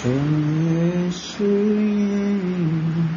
穿越岁月。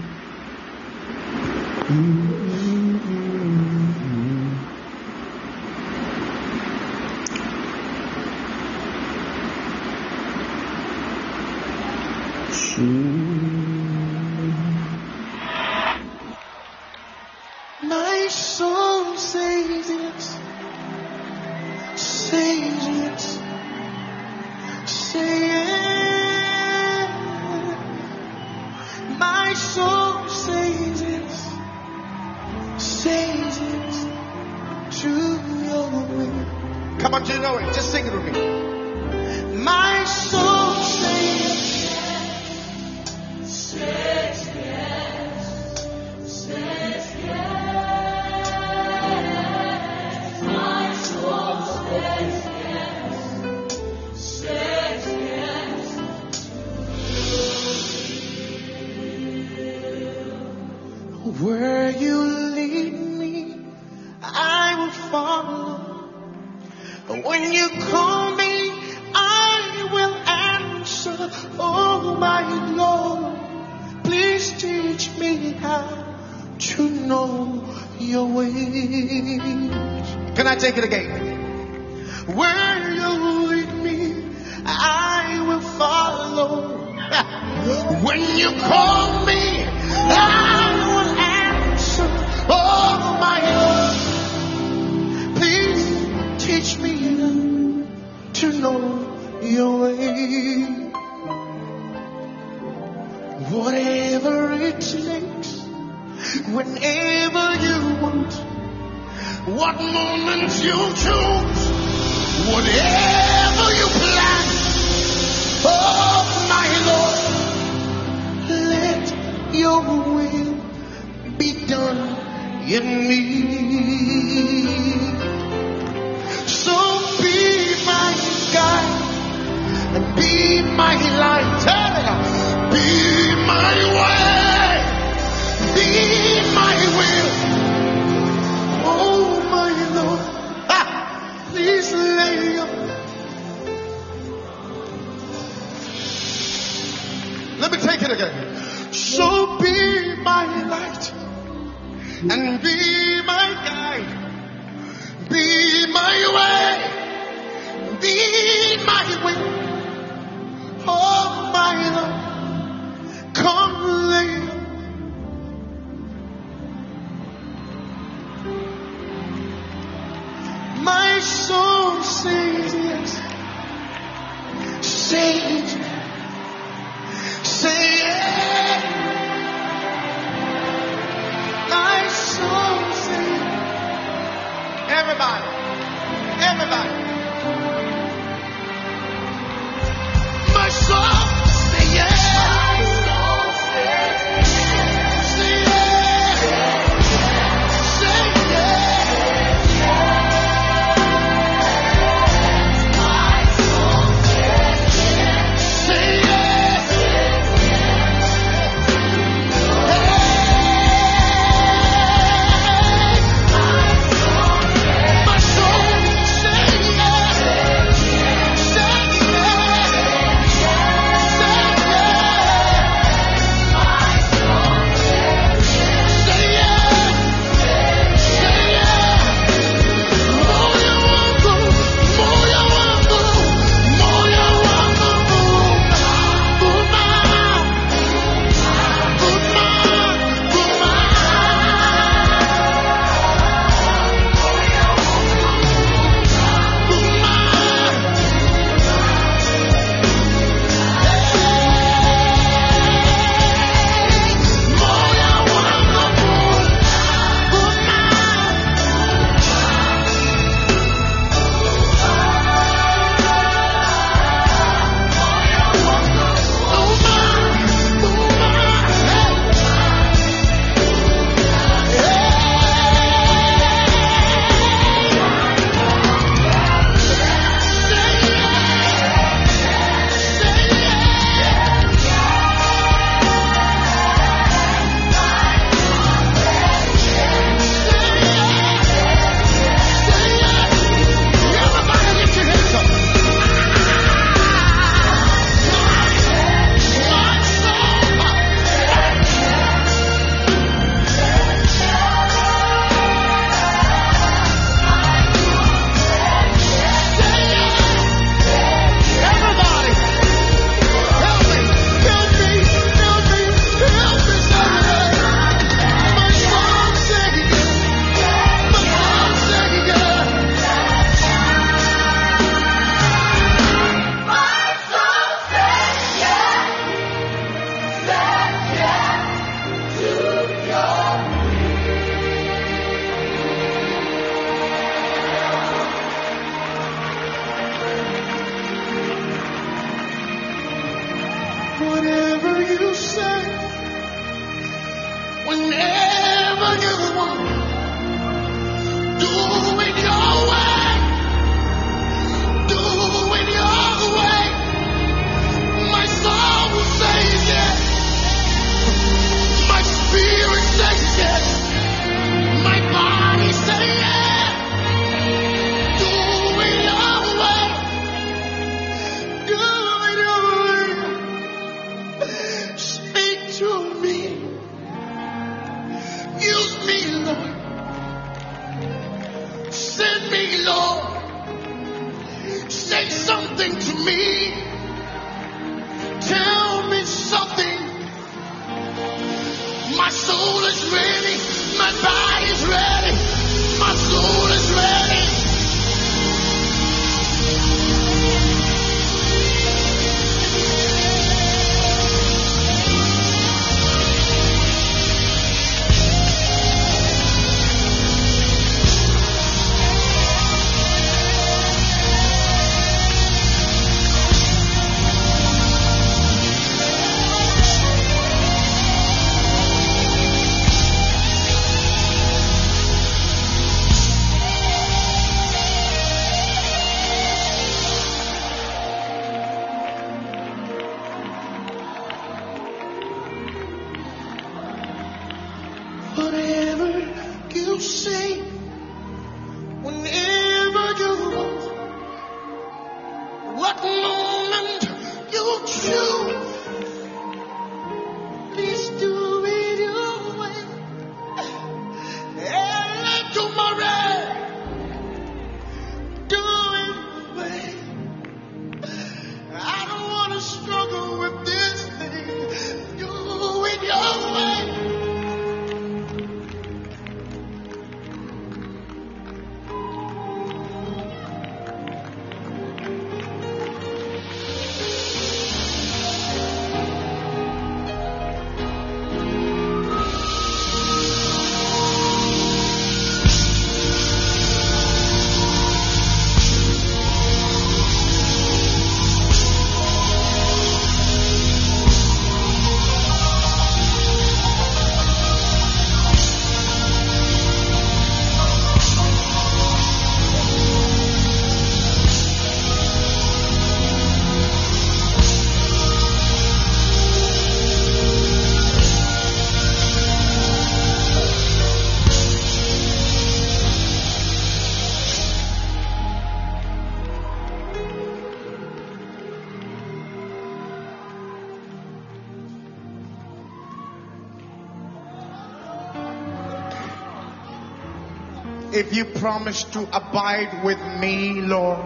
If you promise to abide with me, Lord,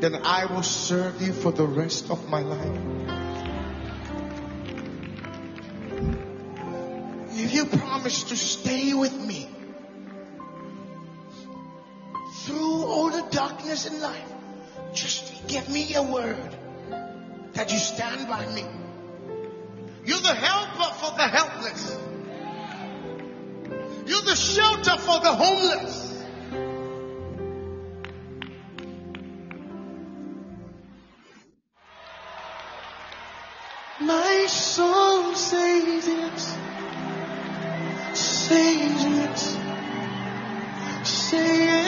then I will serve you for the rest of my life. If you promise to stay with me through all the darkness in life, just give me a word that you stand by me. You're the helper for the helpless. You're the shelter for the homeless. My soul says yes, says yes, say yes.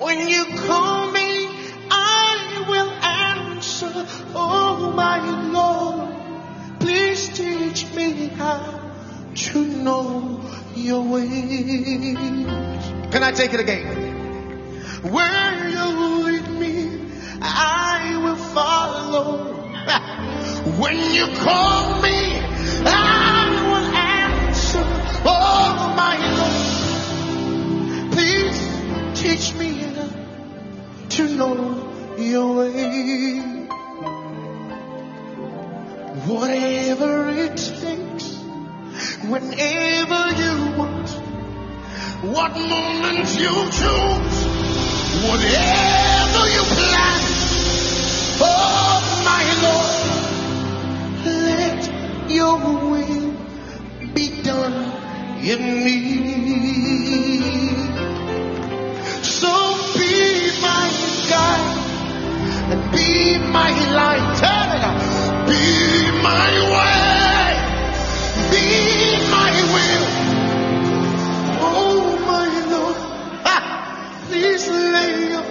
When you call me, I will answer. Oh my Lord, please teach me how to know your ways. Can I take it again? Where you lead me, I will follow. When you call me, I will answer. Oh my Lord, please to know your way. Whatever it takes, whenever you want, what moment you choose, whatever you plan. Oh, my Lord, let your will be done in me. So be my be my light. Up. Be my way. Be my will. Oh, my Lord. Ha! Please lay your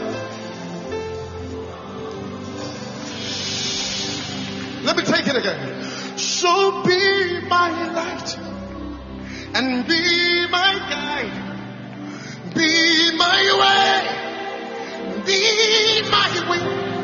Let me take it again. So be my light and be my guide. Be my way. Be my way.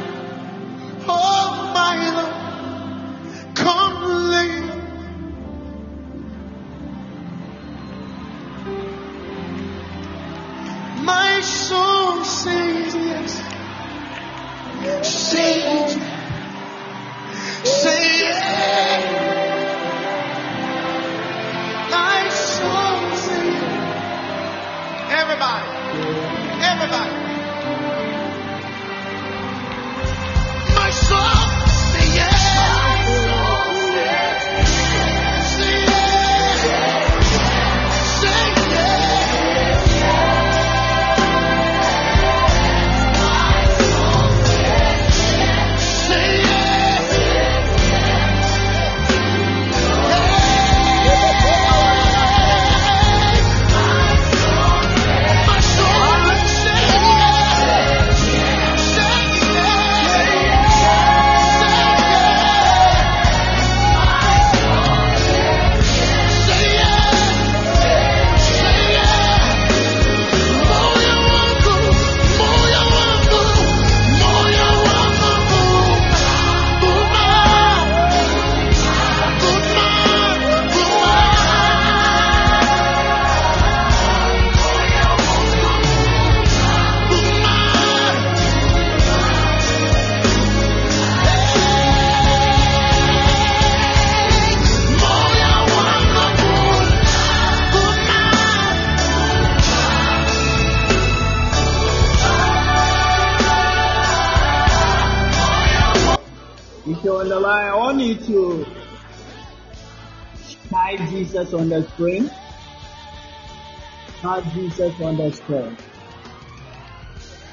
On.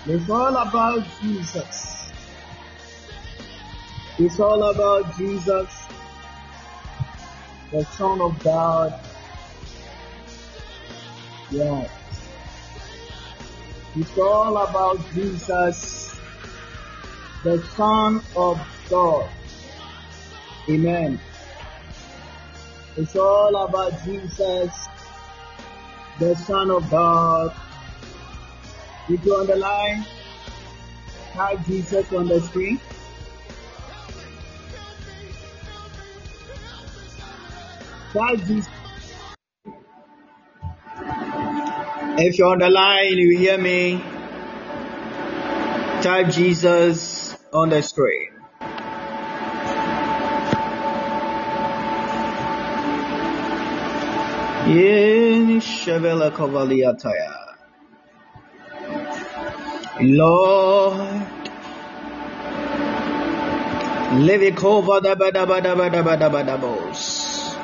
It's all about Jesus. It's all about Jesus, the Son of God. Yes. It's all about Jesus, the Son of God. Amen. It's all about Jesus, the Son of God. If you're on the line, type Jesus on the screen. Type Jesus. If you're on the line, you hear me, type Jesus on the screen. Lord, Levikova da ba da ba da ba da ba da ba da bos.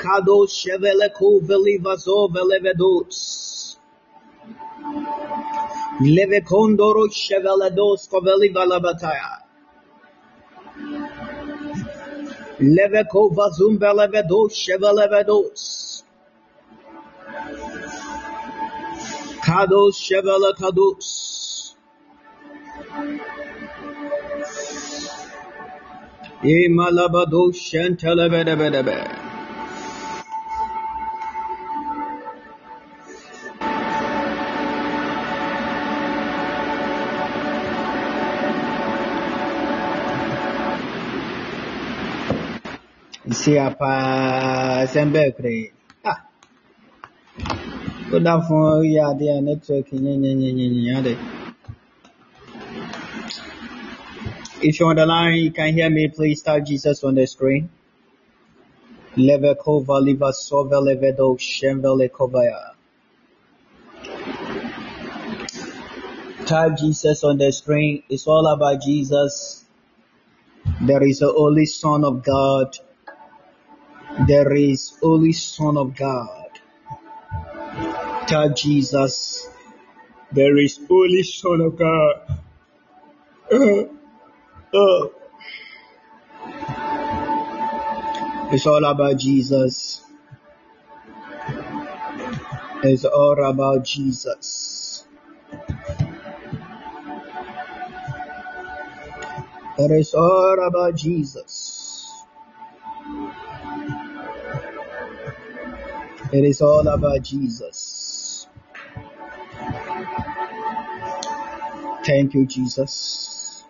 Kado Shevele Koveli Vazo Velevedos. Levekondoro Shevelados Koveli Valabataya. Leveko Vazum Velevedos Shevelevedos. Kados Shevele Kados. Imalabado Shentelebedebedebe. Isi apa sembe kre. Ah. Good afternoon, yeah, their network. nye, ade. If you're on the line, you can hear me, please type Jesus on the screen. Levekova liva sove levedo shemvele kovaya. Type Jesus on the screen. It's all about Jesus. There is a only Son of God. There is Holy Son of God. Type Jesus. There is Holy Son of God. Uh, uh. It's all about Jesus. It's all about Jesus. It is all about Jesus. It is all about Jesus. Thank you, Jesus.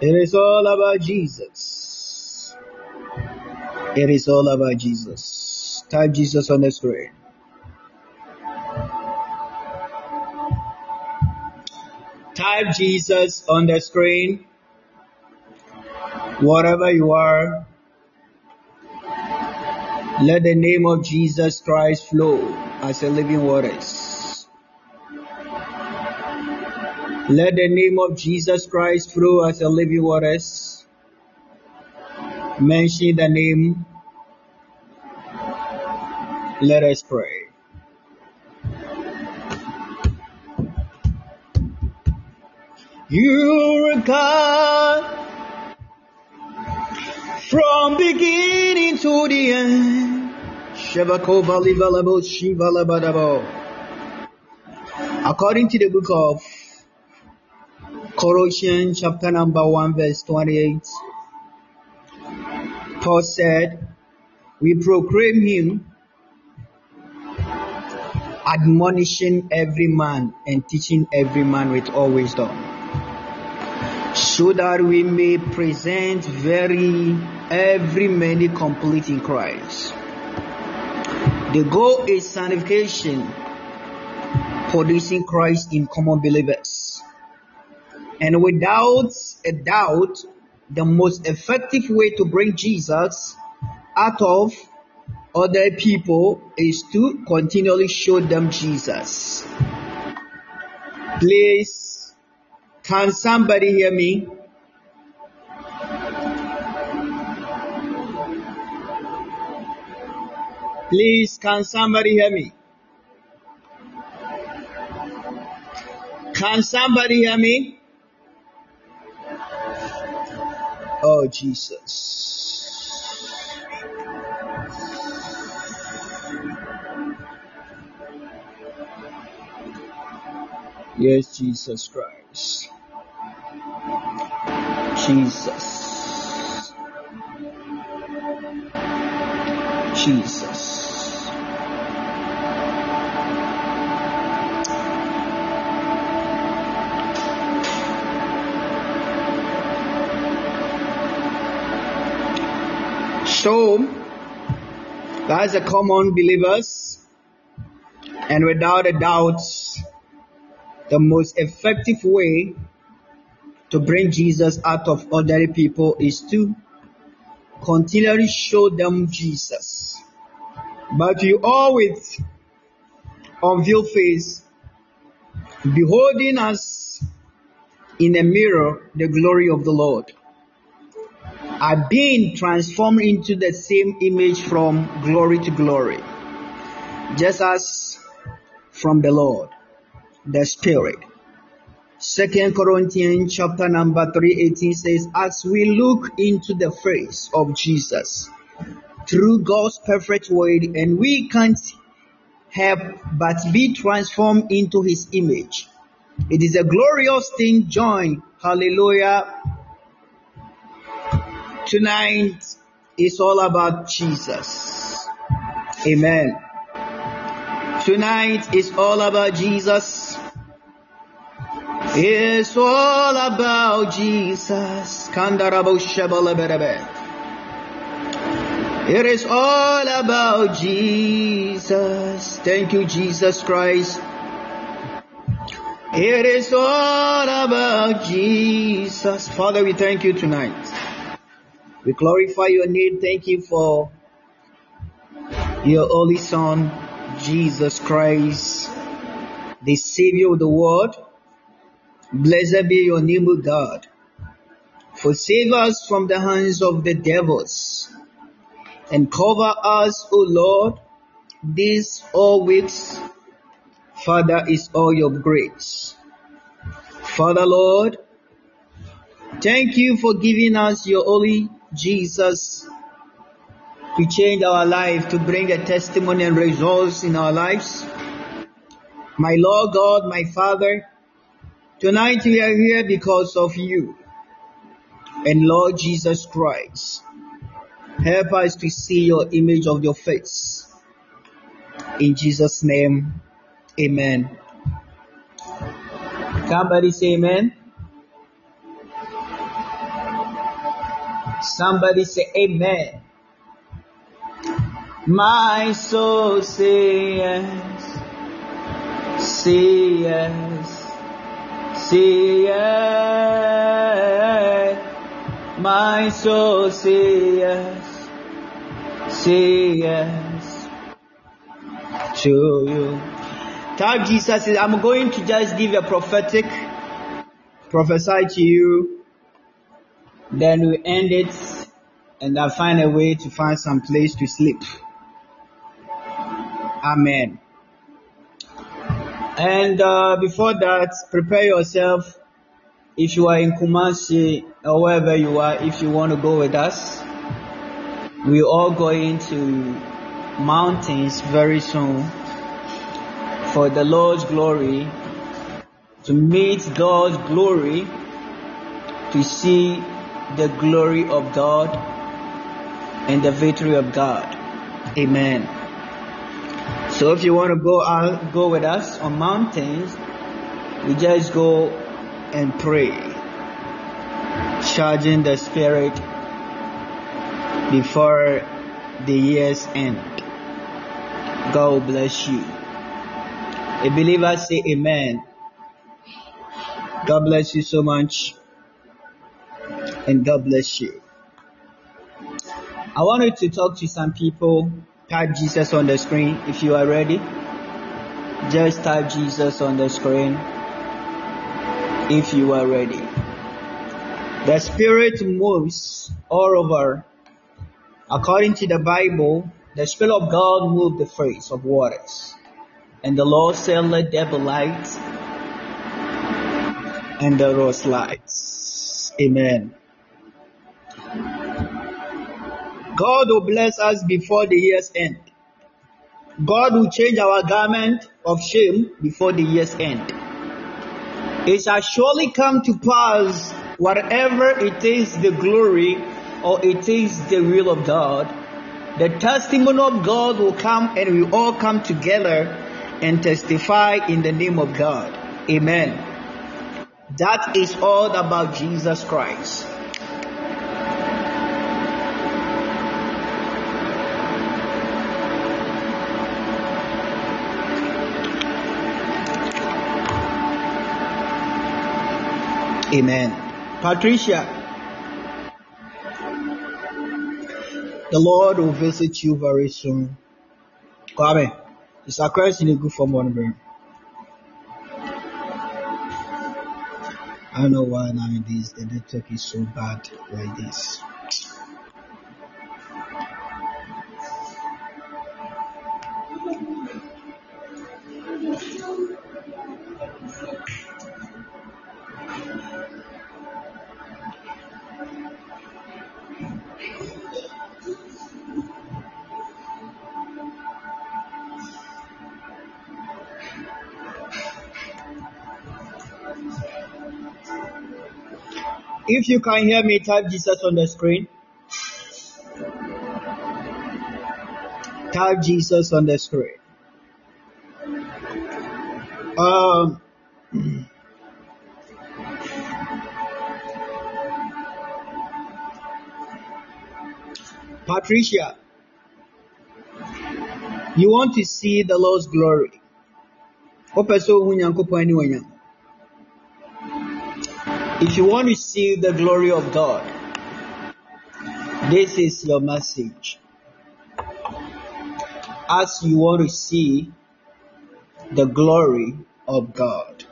It is all about Jesus. It is all about Jesus. Type Jesus on the screen. Type Jesus on the screen. Whatever you are, let the name of Jesus Christ flow as a living waters. Let the name of Jesus Christ flow as a living waters. Mention the name. Let us pray. You're a God from beginning to the end. According to the book of Colossians chapter number 1 verse 28, Paul said, we proclaim him admonishing every man and teaching every man with all wisdom so that we may present very every many complete in Christ. The goal is sanctification, producing Christ in common believers. And without a doubt, the most effective way to bring Jesus out of other people is to continually show them Jesus. Please, can somebody hear me? Please, can somebody hear me? Can somebody hear me? Oh, Jesus. Yes, Jesus Christ. Jesus. Jesus. So, that's the common believers, and without a doubt, the most effective way to bring Jesus out of ordinary people is to continually show them Jesus. But you always unveiled face, beholding us in a mirror the glory of the Lord, are being transformed into the same image from glory to glory, just as from the Lord, the Spirit. Second Corinthians chapter number 318 says, As we look into the face of Jesus through God's perfect word, and we can't help but be transformed into his image. It is a glorious thing, joy. Hallelujah. Tonight is all about Jesus. Amen. Tonight is all about Jesus. It's all about Jesus. It is all about Jesus. Thank you, Jesus Christ. It is all about Jesus. Father, we thank you tonight. We glorify your name. Thank you for your only Son, Jesus Christ, the Savior of the world. Blessed be your name, O God. For save us from the hands of the devils and cover us, O Lord, these all weeks. Father, is all your grace. Father, Lord, thank you for giving us your holy Jesus to change our life, to bring a testimony and results in our lives. My Lord God, my Father, tonight we are here because of you and Lord Jesus Christ. Help us to see your image of your face. In Jesus' name, amen. Somebody say amen. Somebody say amen. My soul say yes, say yes, say yes. My soul say yes, say yes to you. Type Jesus says, I'm going to just give a prophetic prophesy to you. Then we end it and I'll find a way to find some place to sleep. Amen. And uh, before that, prepare yourself. If you are in Kumasi or wherever you are, if you want to go with us, we're all going to mountains very soon for the Lord's glory, to meet God's glory, to see the glory of God and the victory of God. Amen. So if you want to go out, go with us on mountains, we just go and pray, charging the spirit before the year's end. God bless you. A believer say amen. God bless you so much. And God bless you. I wanted to talk to some people. Type Jesus on the screen if you are ready. Just type Jesus on the screen if you are ready. The Spirit moves all over. According to the Bible, the Spirit of God moved the face of waters. And the Lord said, Let there be light. And there was light. Amen. God will bless us before the year's end. God will change our garment of shame before the year's end. It shall surely come to pass whatever it is the glory or it is the will of God. The testimony of God will come and we all come together and testify in the name of God. Amen. That is all about Jesus Christ. Amen. Patricia, the Lord will visit you very soon. Kwame, it's a question in good for one I don't know why nowadays the network is so bad like this. If you can hear me, type Jesus on the screen. Type Jesus on the screen. Um, Patricia, You want to see the Lord's glory. If you want to see the glory of God, this is your message. As you want to see the glory of God.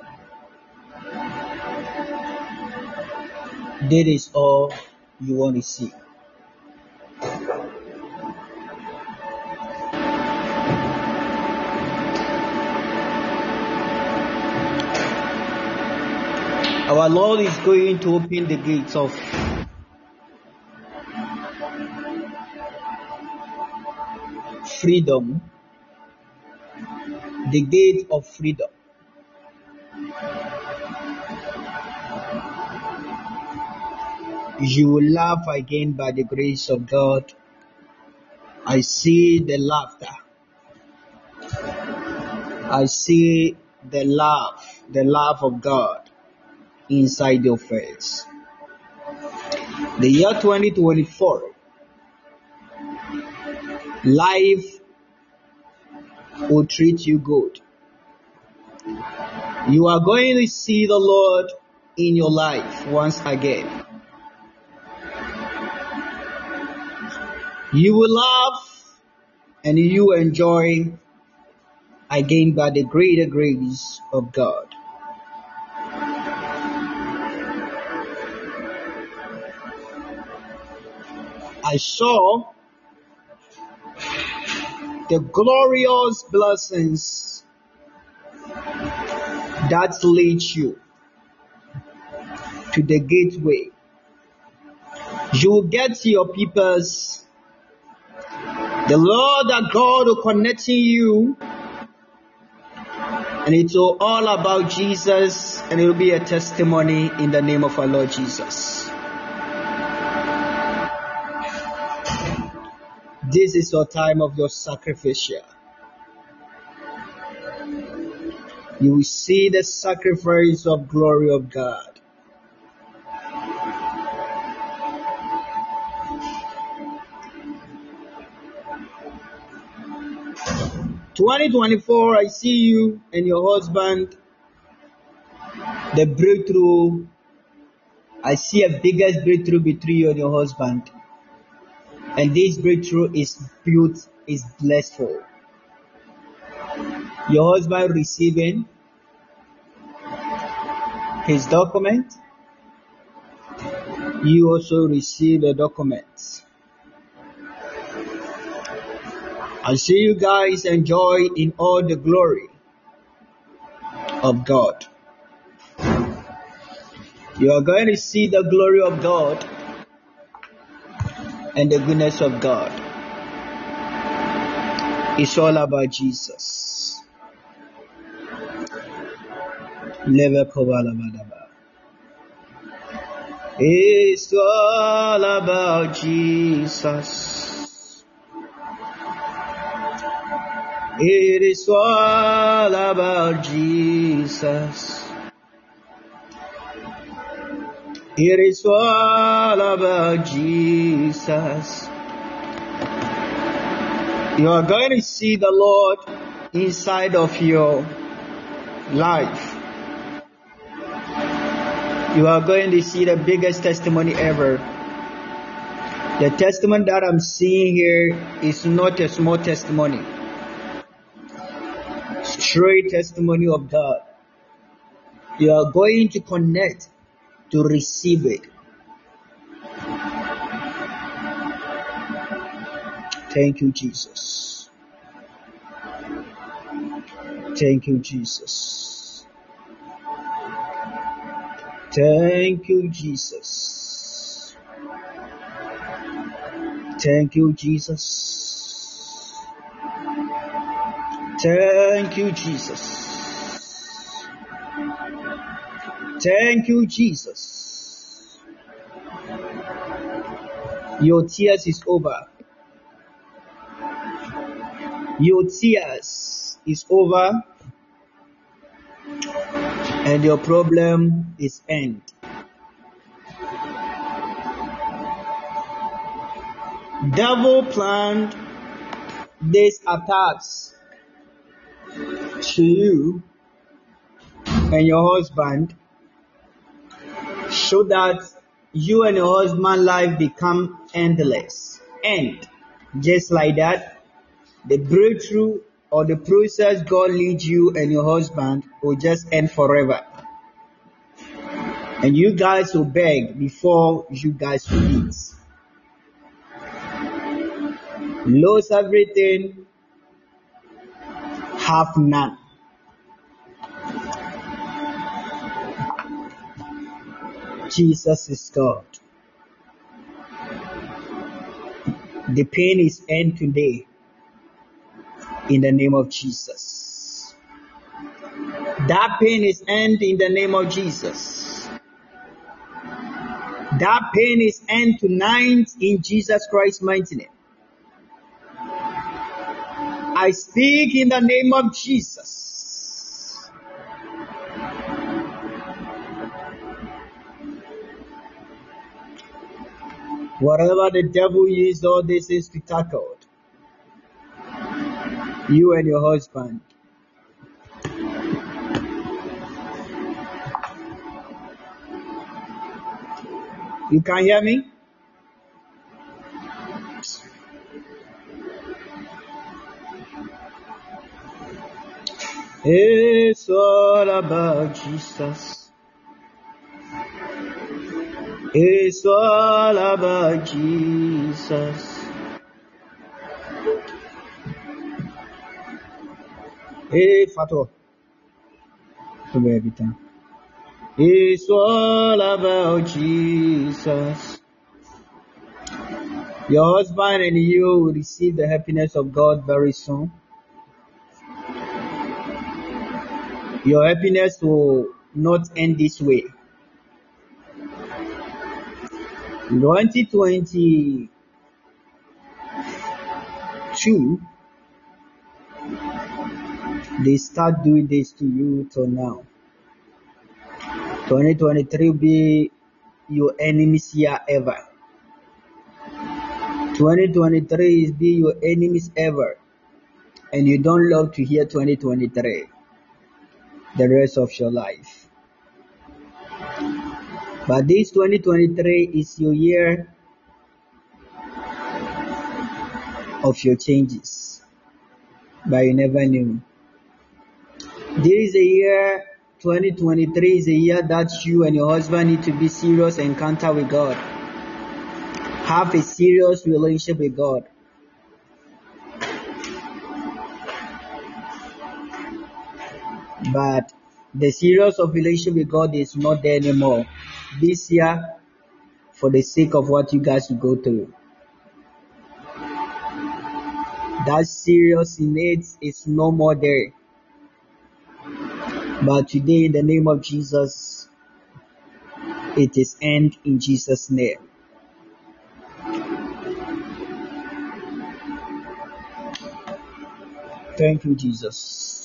That is all you want to see. Our Lord is going to open the gates of freedom, the gate of freedom. You will laugh again by the grace of God. I see the laughter. I see the laugh, the laugh of God inside your face. The year 2024, life will treat you good. You are going to see the Lord in your life once again. You will laugh and you enjoy again by the greater grace of God. I saw the glorious blessings that lead you to the gateway. You will get your people's the Lord that God will connect you and it's all about Jesus and it will be a testimony in the name of our Lord Jesus. This is your time of your sacrificial. You will see the sacrifice of glory of God. 2024, I see you and your husband, the breakthrough. I see a biggest breakthrough between you and your husband. And this breakthrough is built, is blessful. Your husband receiving his document. You also receive the documents. I see you guys enjoy in all the glory of God. You are going to see the glory of God and the goodness of God. It's all about Jesus. It's all about Jesus. It is all about Jesus. It is all about Jesus. You are going to see the Lord inside of your life. You are going to see the biggest testimony ever. The testimony that I'm seeing here is not a small testimony straight testimony of God. You are going to connect to receive it. Thank you, Jesus. Thank you, Jesus. Thank you, Jesus. Thank you, Jesus. Thank you, Jesus. Thank you, Jesus. Your tears is over. Your tears is over and your problem is end. Devil planned these attacks to you and your husband so that you and your husband life become endless. And Just like that, the breakthrough or the process God leads you and your husband will just end forever. And you guys will beg before you guys will eat. Lose everything, have none. Jesus is God. The pain is end today in the name of Jesus. That pain is end in the name of Jesus. That pain is end tonight in Jesus Christ's mighty name. I speak in the name of Jesus. Whatever the devil used all this is to tackle, you and your husband. You can hear me? It's all about Jesus. It's all about Jesus. Hey, Fato. It's all about Jesus. Your husband and you will receive the happiness of God very soon. Your happiness will not end this way. 2022 they start doing this to you till now. 2023 be your enemy's year ever. 2023 is be your enemy's ever. And you don't love to hear 2023 the rest of your life. But this 2023 is your year of your changes. But you never knew. This is a year, 2023 is a year that you and your husband need to be serious encounter with God. Have a serious relationship with God. But the serious of relationship with God is not there anymore. This year, for the sake of what you guys will go through. That serious in is no more there. But today, in the name of Jesus, it is end in Jesus' name. Thank you, Jesus.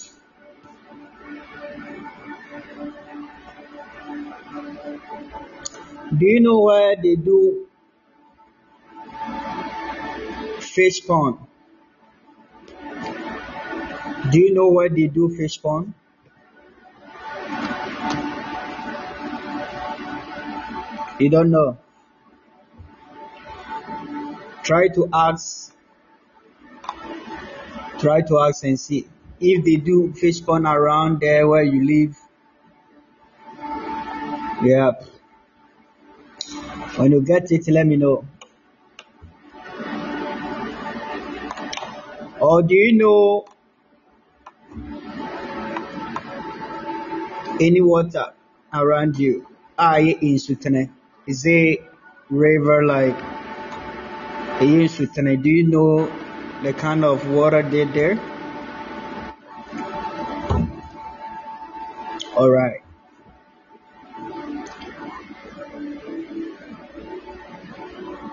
Do you know where they do fish pond? Do you know where they do fish pond? You don't know. Try to ask. Try to ask and see if they do fish pond around there where you live. Yep. When you get it, let me know. Or do you know any water around you? I in Sutene. Is a river like in Sutene? Do you know the kind of water they there? All right.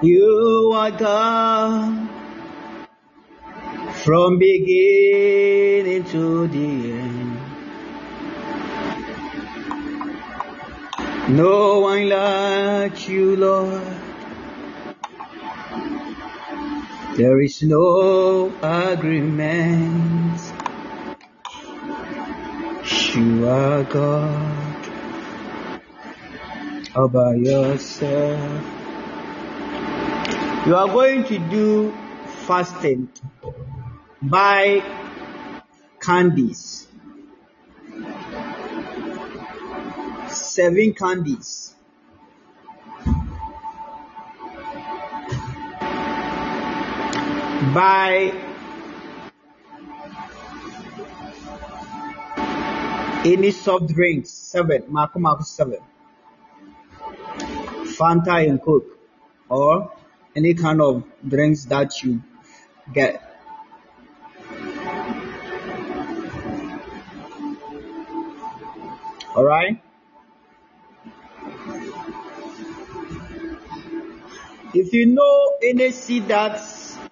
You are God from beginning to the end. No one like you, Lord. There is no agreement. You are God all by yourself. You are going to do fasting buy candies. Seven candies. Buy any soft drinks. Seven. Marco Marco seven. Fanta and Coke. Or any kind of drinks that you get. All right. If you know any seed that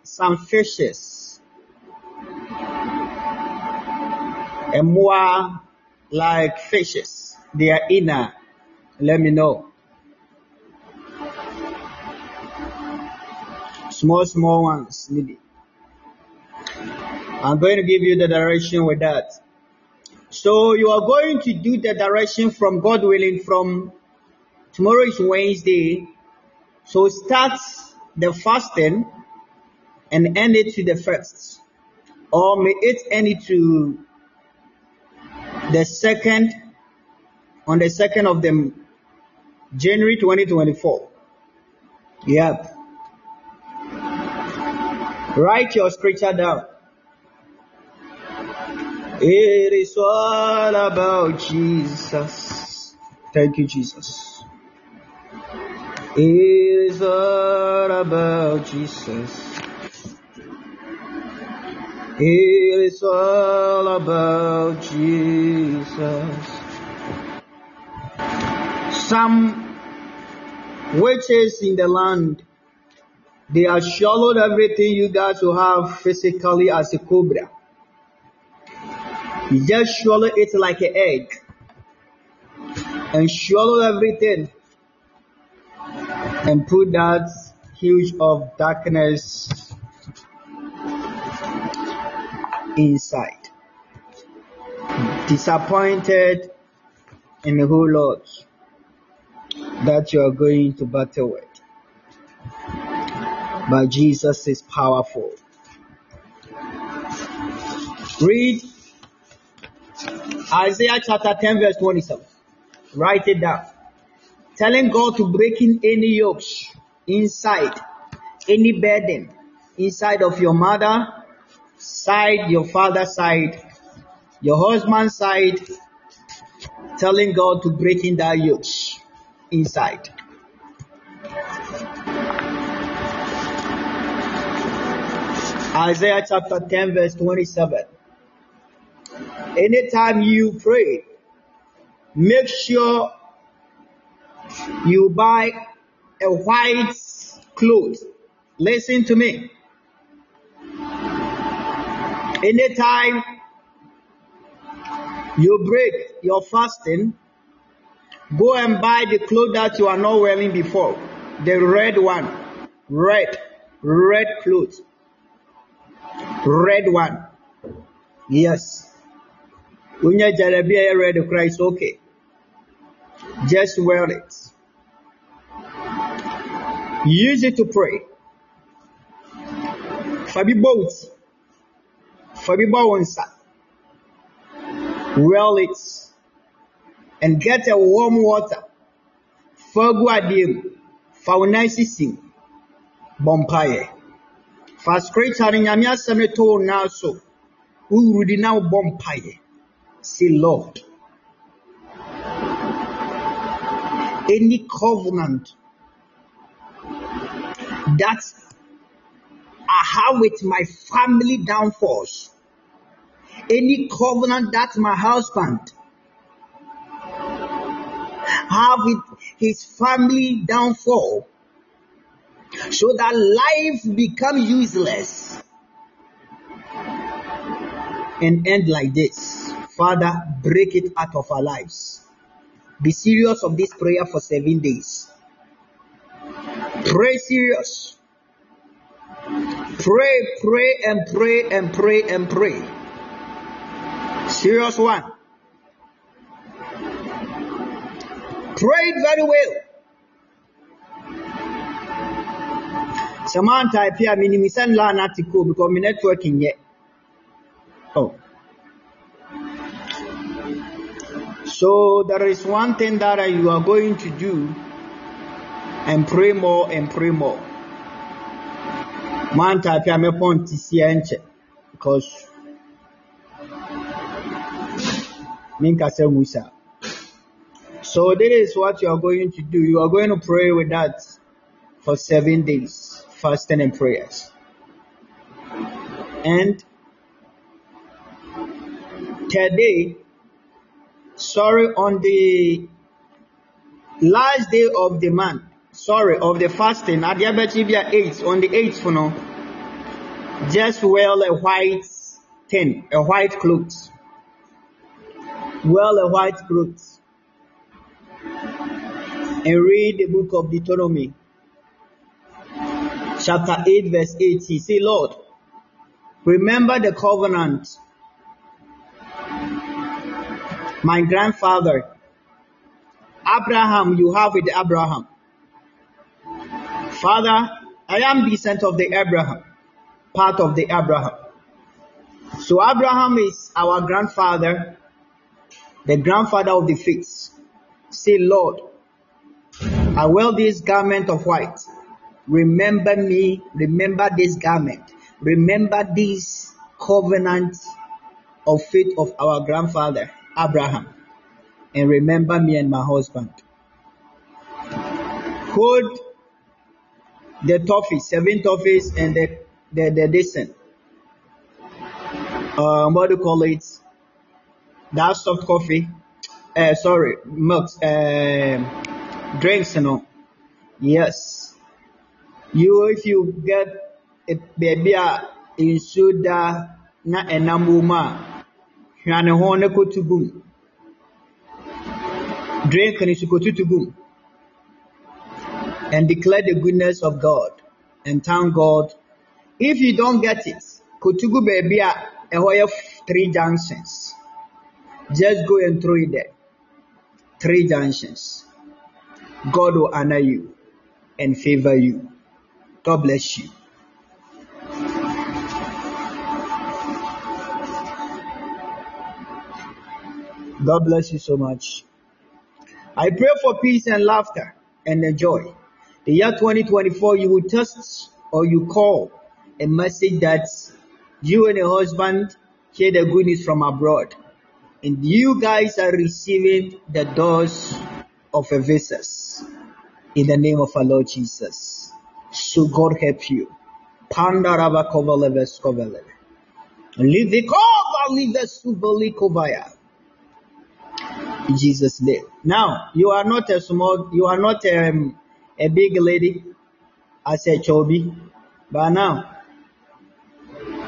some fishes and more like fishes, they are inner, let me know. Small, small ones, maybe. I'm going to give you the direction with that. So you are going to do the direction from God willing from tomorrow is Wednesday. So start the fasting and end it to the first. Or may it end it to the second on the second of the January 2024. Yep. Write your scripture down. It is all about Jesus. Thank you, Jesus. It is all about Jesus. It is all about Jesus. Some witches in the land, they have swallowed everything you guys will have physically as a cobra. You just swallow it like an egg and swallow everything and put that huge of darkness inside. Disappointed in the whole lot that you are going to battle with. But Jesus is powerful. Read Isaiah chapter 10, verse 27. Write it down. Telling God to break in any yokes inside, any burden inside of your mother side, your father's side, your husband's side, telling God to break in that yokes inside. Isaiah chapter 10, verse 27. Anytime you pray, make sure you buy a white cloth. Listen to me. Anytime you break your fasting, go and buy the clothes that you are not wearing before. The red one. Red. Red clothes. Red one. Yes. Unya jalabia red Christ, okay. Just wear it. Use it to pray. Fabi boat. Fabi bawansa. Well it. And get a warm water. Fagu adim. Faunasi sing. Bompaye. Scripture ni nyame asɛm ne to na so. Wurudi na wobɔ mpaeɛ. Say Lord. Any covenant that I have with my family downfalls, any covenant that my husband have with his family downfall, so that life become useless and end like this. Father, break it out of our lives. Be serious of this prayer for seven days. Pray serious. Pray, pray, and pray, and pray, and pray. Serious one. Pray very well. Because. Oh. So there is one thing that you are going to do and pray more and pray more. Man type ya mepɔ nti sie because minkasa musa. So this is what you are going to do. You are going to pray with that for seven days, fasting and prayers. And today, sorry, on the last day of the month, sorry, of the fasting, bi eight on the eighth you know, just wear a white thing, a white cloth. Wear a white cloth and read the book of Deuteronomy, chapter 8, verse 80. Say, Lord, remember the covenant my grandfather Abraham, you have with Abraham. Father, I am descent of the Abraham, part of the Abraham. So Abraham is our grandfather, the grandfather of the faith. Say, Lord, I wear this garment of white. Remember me, remember this garment, remember this covenant of faith of our grandfather Abraham, and remember me and my husband. Hold the toffee, seven toffees, and the the the decent. Um, what do you call it? That soft coffee. Uh, sorry, milk. Uh, drinks, you know. Yes. You, if you get a baby in soda na enamuma, hwɛ ne ho na kɔtu gum. Drink ne so kɔtutu gum and declare the goodness of God and thank God. If you don't get it, Kotugu baby a three junctions. Just go and throw it there. Three junctions. God will honor you and favor you. God bless you. God bless you so much. I pray for peace and laughter and joy. The year 2024, you will test or you call a message that you and your husband hear the good news from abroad. And you guys are receiving the doors of a visas in the name of our Lord Jesus. So God help you. In Jesus' name. Now, you are not a small, you are not um, a big lady as a chobi. But now,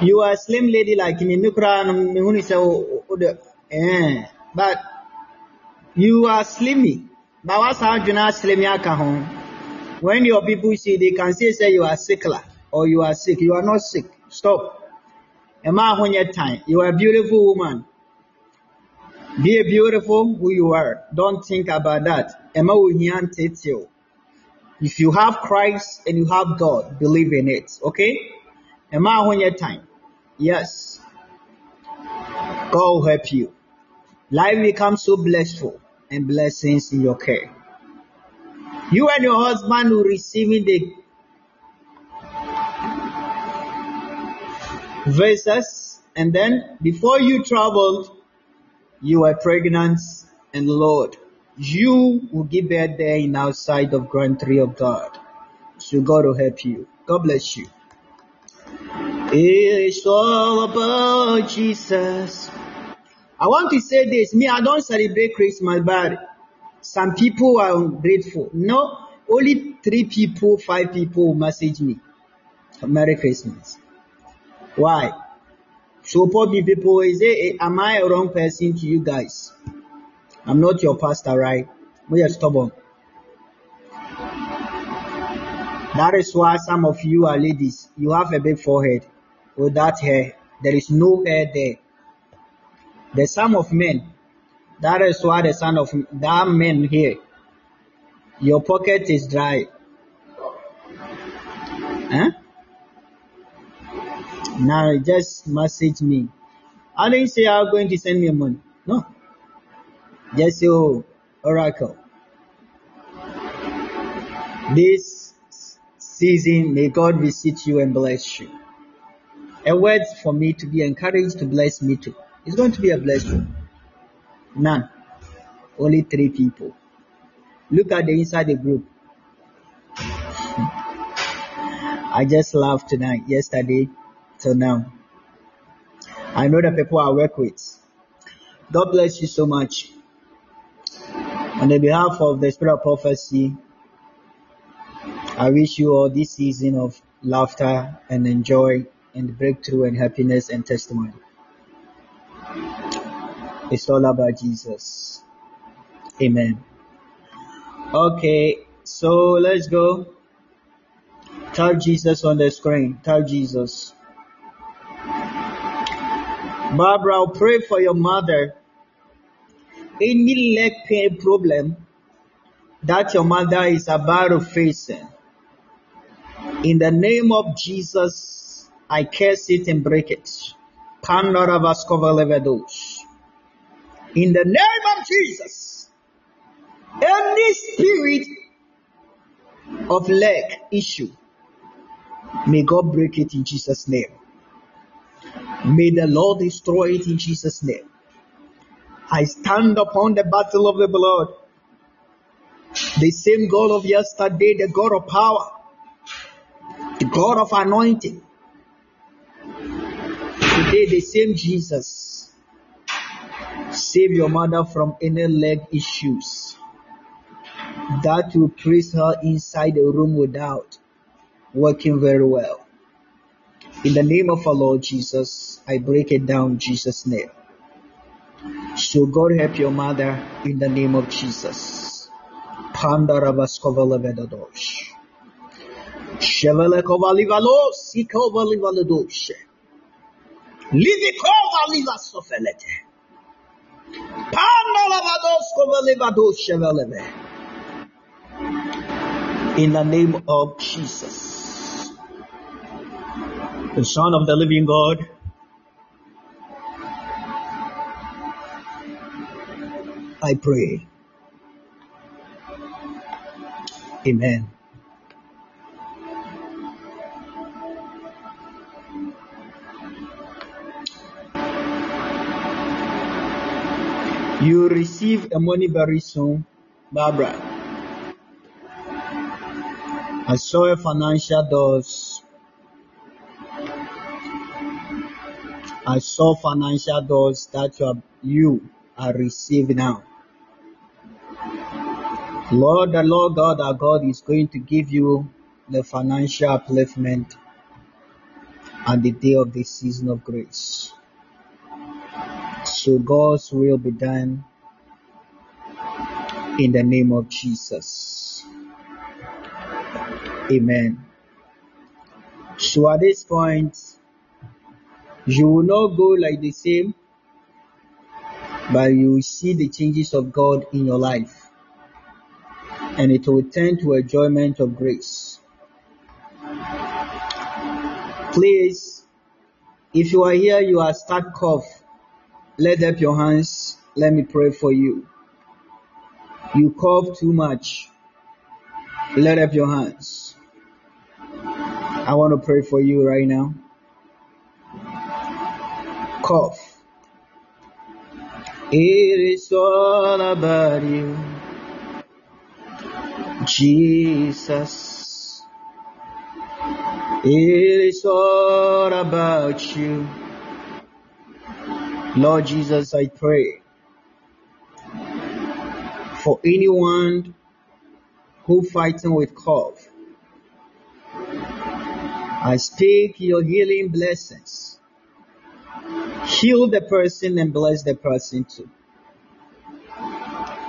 you are a slim lady like me. Eh, but you are slimmy. But what's how you home? When your people see, they can say, say you are sickler or you are sick. You are not sick. Stop. Emma, when your time, you are a beautiful woman. Be beautiful who you are. Don't think about that. Emma will. If you have Christ and you have God, believe in it. Okay? Emma when your time? Yes. God will help you. Life becomes so blissful and blessings in your care. You and your husband will receiving the verses, and then before you traveled, you were pregnant, and Lord, you will give birth there in outside of Grand Tree of God. So God will help you. God bless you. It's all about Jesus. I want to say this. Me, I don't celebrate Christmas, but some people are grateful. No, only three people, five people message me. Merry Christmas. Why? So probably people is it, eh, am I a wrong person to you guys? I'm not your pastor, right? We are stubborn. That is why some of you are ladies. You have a big forehead with that hair. There is no hair there. The some of men. That is why the son of that man here. Your pocket is dry. Huh? Now just message me. I didn't say I'm going to send me money. No. Just say, oh, Oracle. This season, may God visit you and bless you. A word for me to be encouraged to bless me too. It's going to be a blessing. None. Only three people. Look at the inside the group. I just laughed tonight, yesterday till now. I know the people I work with. God bless you so much. On the behalf of the Spirit of Prophecy, I wish you all this season of laughter and enjoy and breakthrough and happiness and testimony. It's all about Jesus. Amen. Okay, so let's go. Tell Jesus on the screen. Tell Jesus. Barbara, I'll pray for your mother. Any leg pain problem that your mother is about to face, in the name of Jesus, I curse it and break it. In the name of Jesus, any spirit of leg issue, may God break it in Jesus' name. May the Lord destroy it in Jesus' name. I stand upon the battle of the blood. The same God of yesterday, the God of power, the God of anointing. Today, the same Jesus. Save your mother from any leg issues that will place her inside the room without working very well. In the name of our Lord Jesus, I break it down in Jesus' name. So God help your mother in the name of Jesus. Kovalivalo, sikovalivaladosh. Livikova livasofelete. Pandalavados kovalivadosh cheveleve. In the name of Jesus. The Son of the living God. I pray. Amen. You receive a money very soon, Barbara. I saw a financial doors. I saw financial doors that you are, you are receiving now. Lord, the Lord God, our God is going to give you the financial upliftment at the day of the season of grace. So God's will be done in the name of Jesus. Amen. So at this point, you will not go like the same, but you will see the changes of God in your life. And it will turn to enjoyment of grace. Please, if you are here, you are start cough let up your hands. Let me pray for you. You cough too much. Let up your hands. I want to pray for you right now. Cough. It is all about you. Jesus. It is all about you. Lord Jesus, I pray for anyone who fighting with cough. I speak your healing blessings. Heal the person and bless the person too.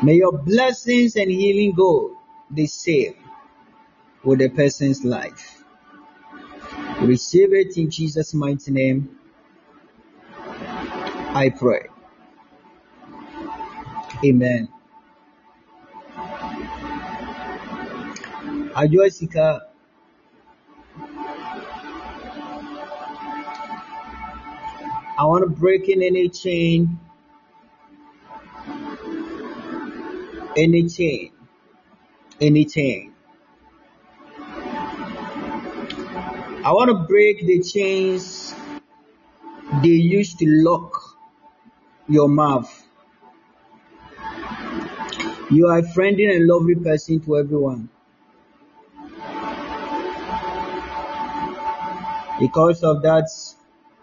May your blessings and healing go the same with the person's life. Receive it in Jesus' mighty name. I pray. Amen. Ajoisika I want to break in any chain, any chain, any chain. I want to break the chains they used to lock your mouth. You are a friendly and lovely person to everyone. Because of that,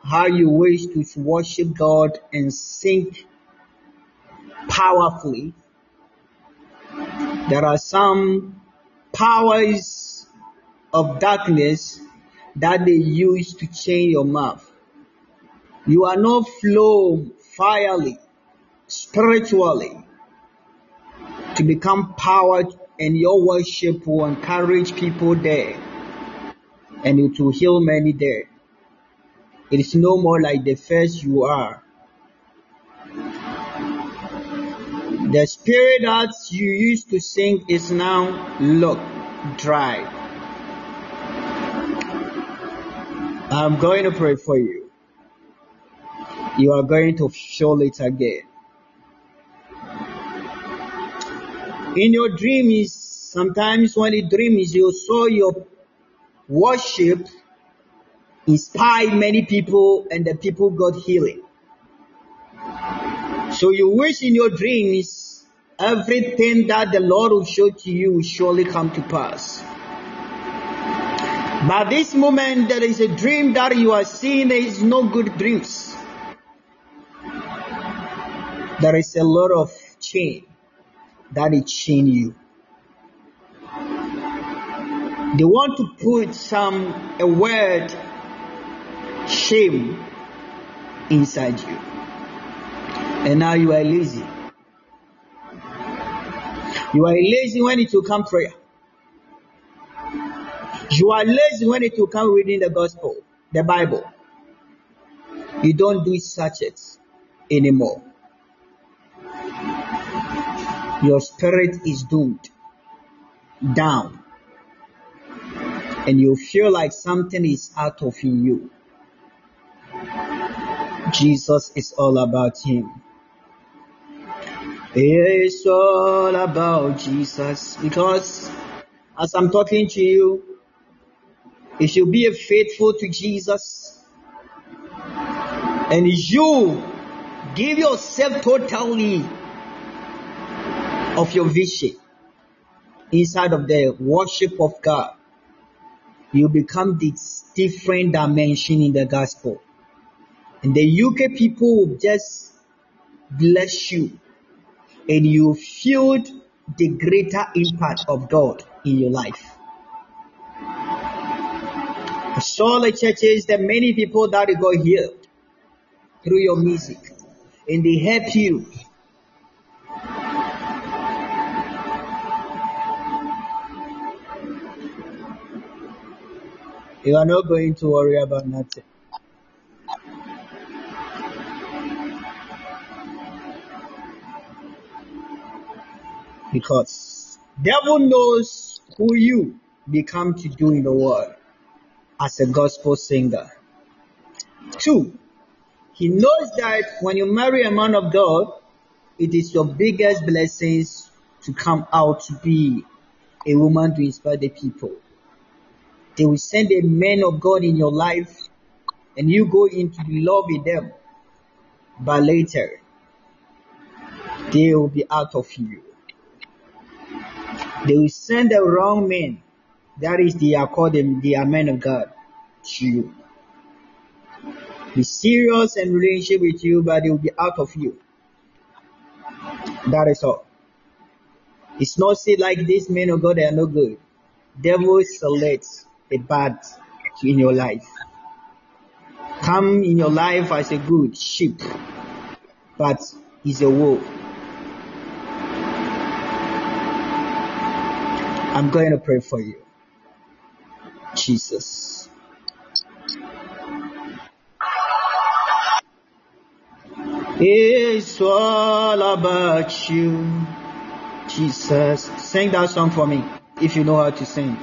how you wish to worship God and sing powerfully. There are some powers of darkness that they use to chain your mouth. You are not flow fierely, spiritually, to become powered, and your worship will encourage people there, and it will heal many there. It is no more like the first you are. The spirit that you used to sing is now look dry. I'm going to pray for you. You are going to feel it again. In your dreams, sometimes when you dream is you saw your worship inspired many people and the people got healing. So you wish in your dreams everything that the Lord will show to you will surely come to pass. But this moment there is a dream that you are seeing is no good dreams. There is a lot of chain that is chain you. They want to put some a word shame inside you. And now you are lazy. You are lazy when it will come prayer. You are lazy when it will come reading the gospel, the Bible. You don't do such it anymore. Your spirit is doomed down. And you feel like something is out of you. Jesus is all about Him. It's all about Jesus because as I'm talking to you, if you be faithful to Jesus and you give yourself totally of your vision inside of the worship of God, you become this different dimension in the gospel. And the UK people will just bless you and you feel the greater impact of God in your life. I saw the churches that many people that got healed through your music and they help you. You are not going to worry about nothing. because devil knows who you become to do in the world as a gospel singer. Two, he knows that when you marry a man of God, it is your biggest blessings to come out to be a woman to inspire the people. They will send a man of God in your life and you go into love with them. But later, they will be out of you. They will send the wrong men. That is, they are them, of God to you. Be serious and relationship with you, but they will be out of you. That is all. It's not say like these men of God they are no good. Devil selects the bad in your life. Come in your life as a good sheep, but is a wolf. I'm going to pray for you. Jesus. It's all about you, Jesus. Sing that song for me if you know how to sing.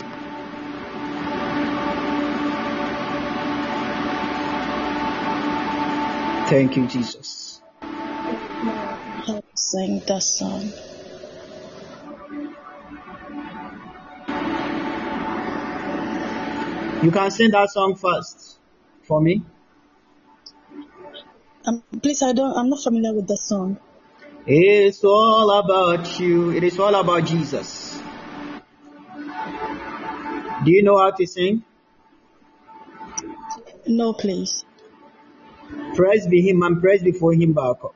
Thank you, Jesus. Help sing that song. You can sing that song first for me. Um, please, I don't. I'm not familiar with the song. It's all about you. It is all about Jesus. Do you know how to sing? No, please. Praise be him and praise before him back up.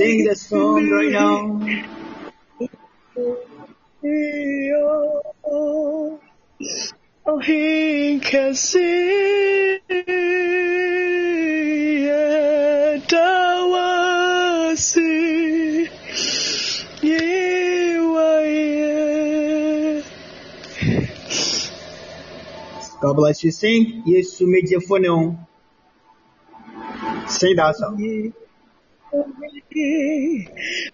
Sing the song right now Dawasi Yewaye God bless you sing Yesu mejefo ne ho Sing that song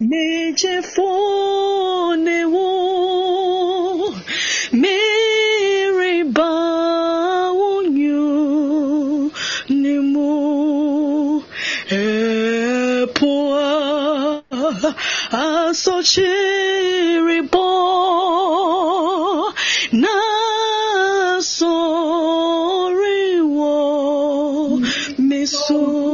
Meje fone wo Mary baunyu nimu Epoa asochiri bo na sorry wo miso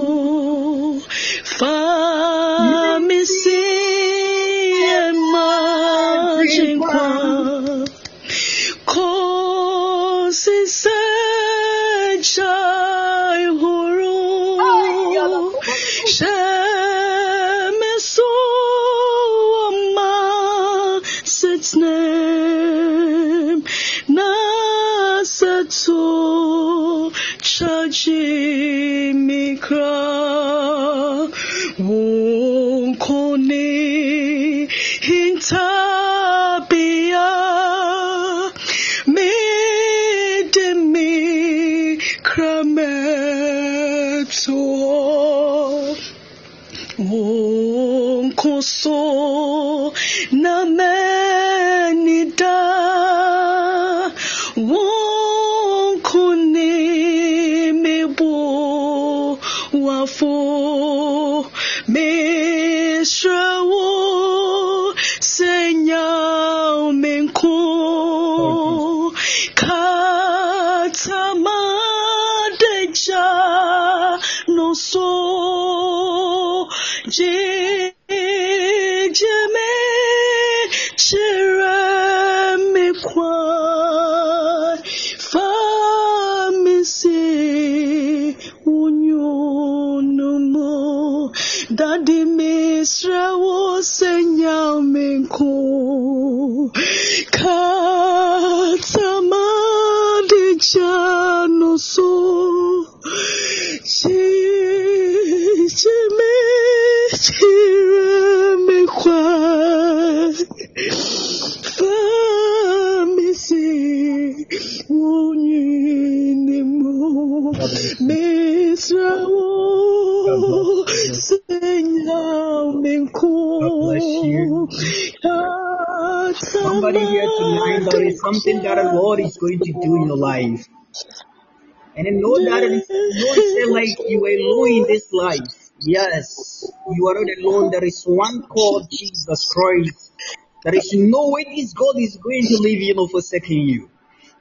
Somebody here tonight, there is something that the Lord is going to do in your life. And I know that it is not like you are alone in this life. Yes, you are not alone. There is one called Jesus Christ. There is no way this God is going to leave you or forsaking you.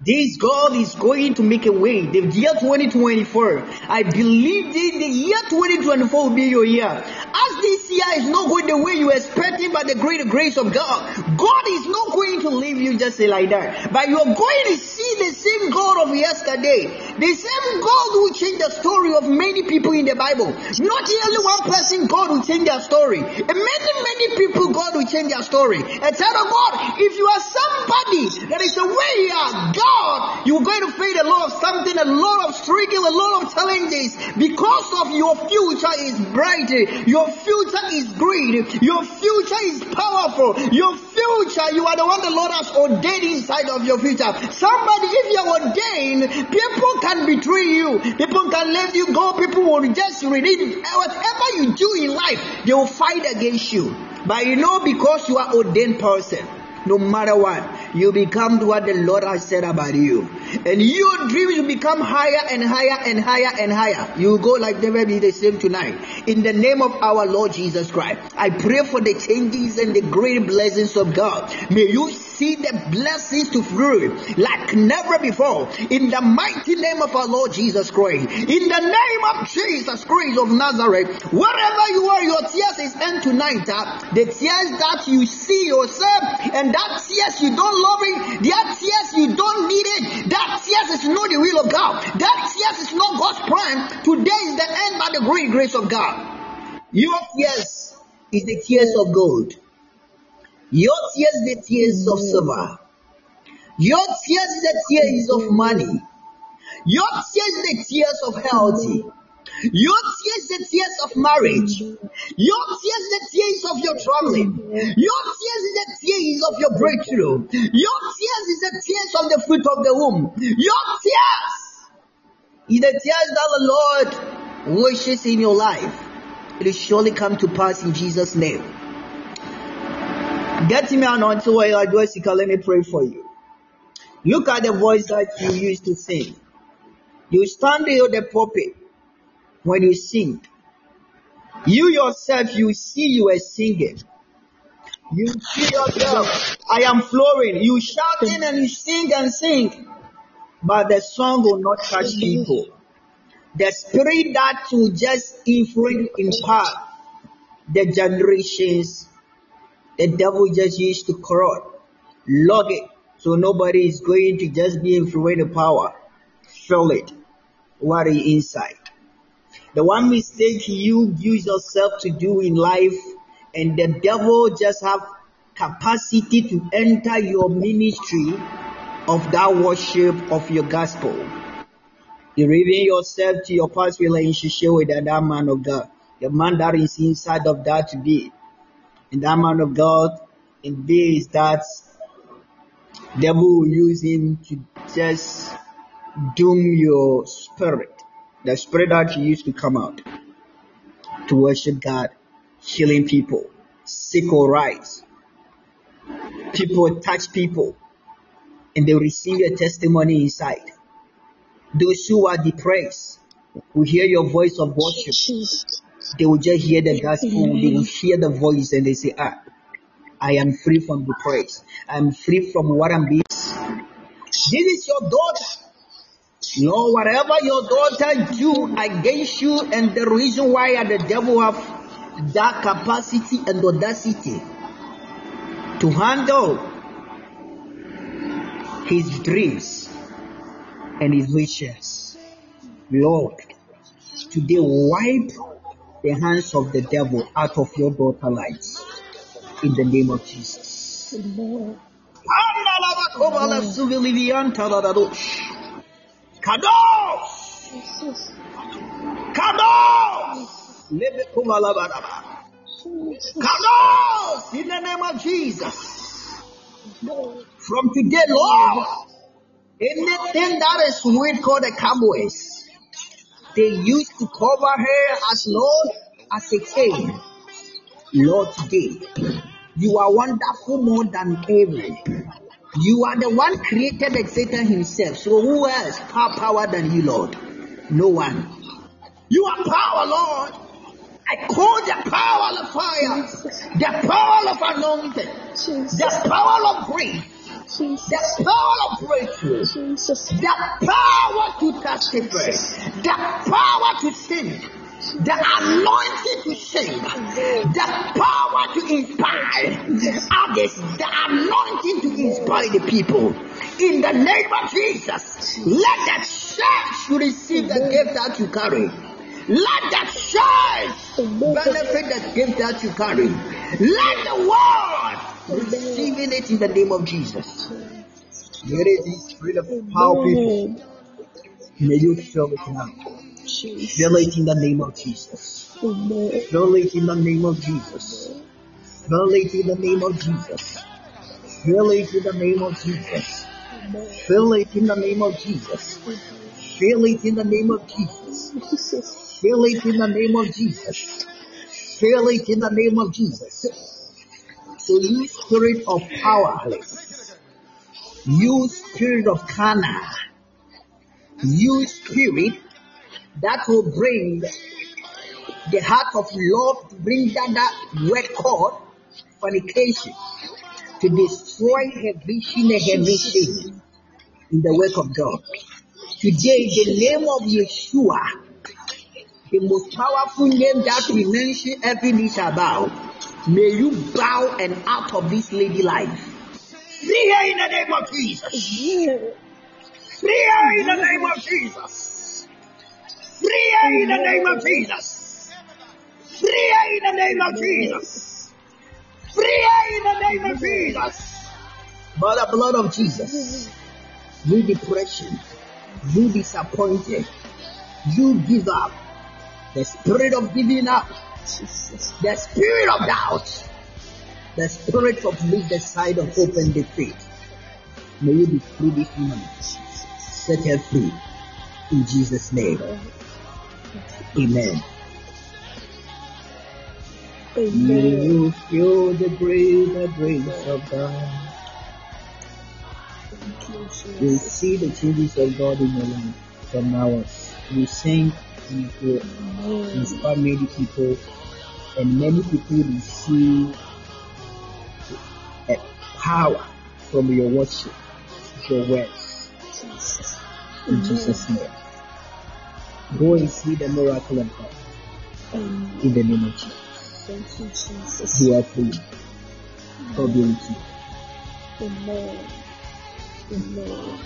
This God is going to make a way. The year 2024, I believe the, the year 2024 will be your year. As this year is not going the way you expect it by the great grace of God, God is not going to leave you just like that. But you are going to see the same God of yesterday. The same God will change the story of many people in the Bible. Not only one person, God will change their story. Many, many people, God will change their story. And tell God, if you are somebody that is a way here, God, you're going to face a lot of something, a lot of struggle, a lot of challenges because of your future is bright, your future is great, your future is powerful, your future, you are the one the Lord has ordained inside of your future. Somebody, if you're ordained, people can betray you, people can let you go, people will just release whatever you do in life, they will fight against you. But you know, because you are ordained person, no matter what, you become what the Lord has said about you. And your dreams will become higher and higher and higher and higher. You go like never be the same tonight. In the name of our Lord Jesus Christ, I pray for the changes and the great blessings of God. May you see the blessings to flow like never before. In the mighty name of our Lord Jesus Christ. In the name of Jesus Christ of Nazareth. Wherever you are, your tears is end tonight. uh, the tears that you see yourself and that tears you don't love it, that tears you don't need it, that tears is not the will of God. That tears is not God's plan. Today is the end by the great grace of God. Your tears is the tears of gold. Your tears, the tears of silver. Your tears, the tears of money. Your tears, the tears of health. Your tears, the tears of marriage. Your tears, the tears of your traveling. Your tears the tears of your breakthrough. Your tears is the tears of the fruit of the womb. Your tears is the tears that the Lord wishes in your life. It will surely come to pass in Jesus' name. Get me anointed while I do a sickle. Let me pray for you. Look at the voice that you used to sing. You stand on the pulpit when you sing. You yourself, you see you are singing. You see yourself, I am flowing. You shouting and you sing and sing. But the song will not touch people. The spirit that will just influence impact the generations the devil just used to corrupt, log it, so nobody is going to just be influenced with power. Feel it, is inside. The one mistake you use yourself to do in life, and the devil just have capacity to enter your ministry of that worship of your gospel. You reveal yourself to your past relationship with that man of God, the man that is inside of that to be. And that man of God, in this that devil will use him to just doom your spirit, the spirit that you used to come out to worship God, healing people, sick or rise. People touch people and they receive a testimony inside. Those who are depressed will hear your voice of worship. They will just hear the gospel, they will hear the voice and they say, ah, I am free from depressed. I'm free from what I'm being. This is your daughter. You know, whatever your daughter do against you and the reason why the devil have that capacity and audacity to handle his dreams and his wishes. Lord, today wipe the hands of the devil out of your daughter lives. In the name of Jesus. Amen. Kadosh! Jesus. Lebekubalabaraba. Jesus. Kadosh! In the name of Jesus. From today, Lord, anything that is weird called the cowboys, they used to cover her as Lord as a king. Lord, today, you are wonderful more than ever. You are the one created the Satan himself. So who else have power than you, Lord? No one. You are power, Lord. I call the power of fire, the power of anointing, the power of grace, Jesus. the power of breakthrough, Jesus. the power to testify, the power to sing, the anointing to sing, the power to inspire. Others, the anointing to inspire the people. In the name of Jesus, let the church receive the gift that you carry. Let the church benefit the gift that you carry. Let the world receiving it in the name of Jesus. Here is the spirit of power, people. May you feel it now. Feel it in the name of Jesus. Feel it in the name of Jesus. Feel it in the name of Jesus. Feel it in the name of Jesus. Feel it in the name of Jesus. Feel it in the name of Jesus. Jesus. Feel it in the name of Jesus. Feel it in the name of Jesus. You spirit of powerless, you spirit of Cana, you spirit that will bring the heart of love to bring down that word called fornication to destroy her vision and her mission in the work of God. Today, the name of Yeshua, the most powerful name that we mention every knee bow. May you bow and out of this lady life. Free her in the name of Jesus. Amen. Free her in the name of Jesus. Free her in the name of Jesus. Free her in the name of Jesus. Free her in the name of Jesus. By the blood of Jesus. You depression. You disappointed. You give up. The spirit of giving up. Jesus. The spirit of doubt. The spirit of leave the side of hope and defeat. May you be free this morning. Set her free. In Jesus' name. Amen. Amen. You feel the greater grace of God. You see the changes of God in your life from now on. You sing you Amen. inspire many people, and many people receive a power from your worship, your words, Jesus. in Amen. Jesus' name. Go and see the miracle of God Amen. in the name of Jesus. Thank you, Jesus. You are free. God be with you. Amen. Amen.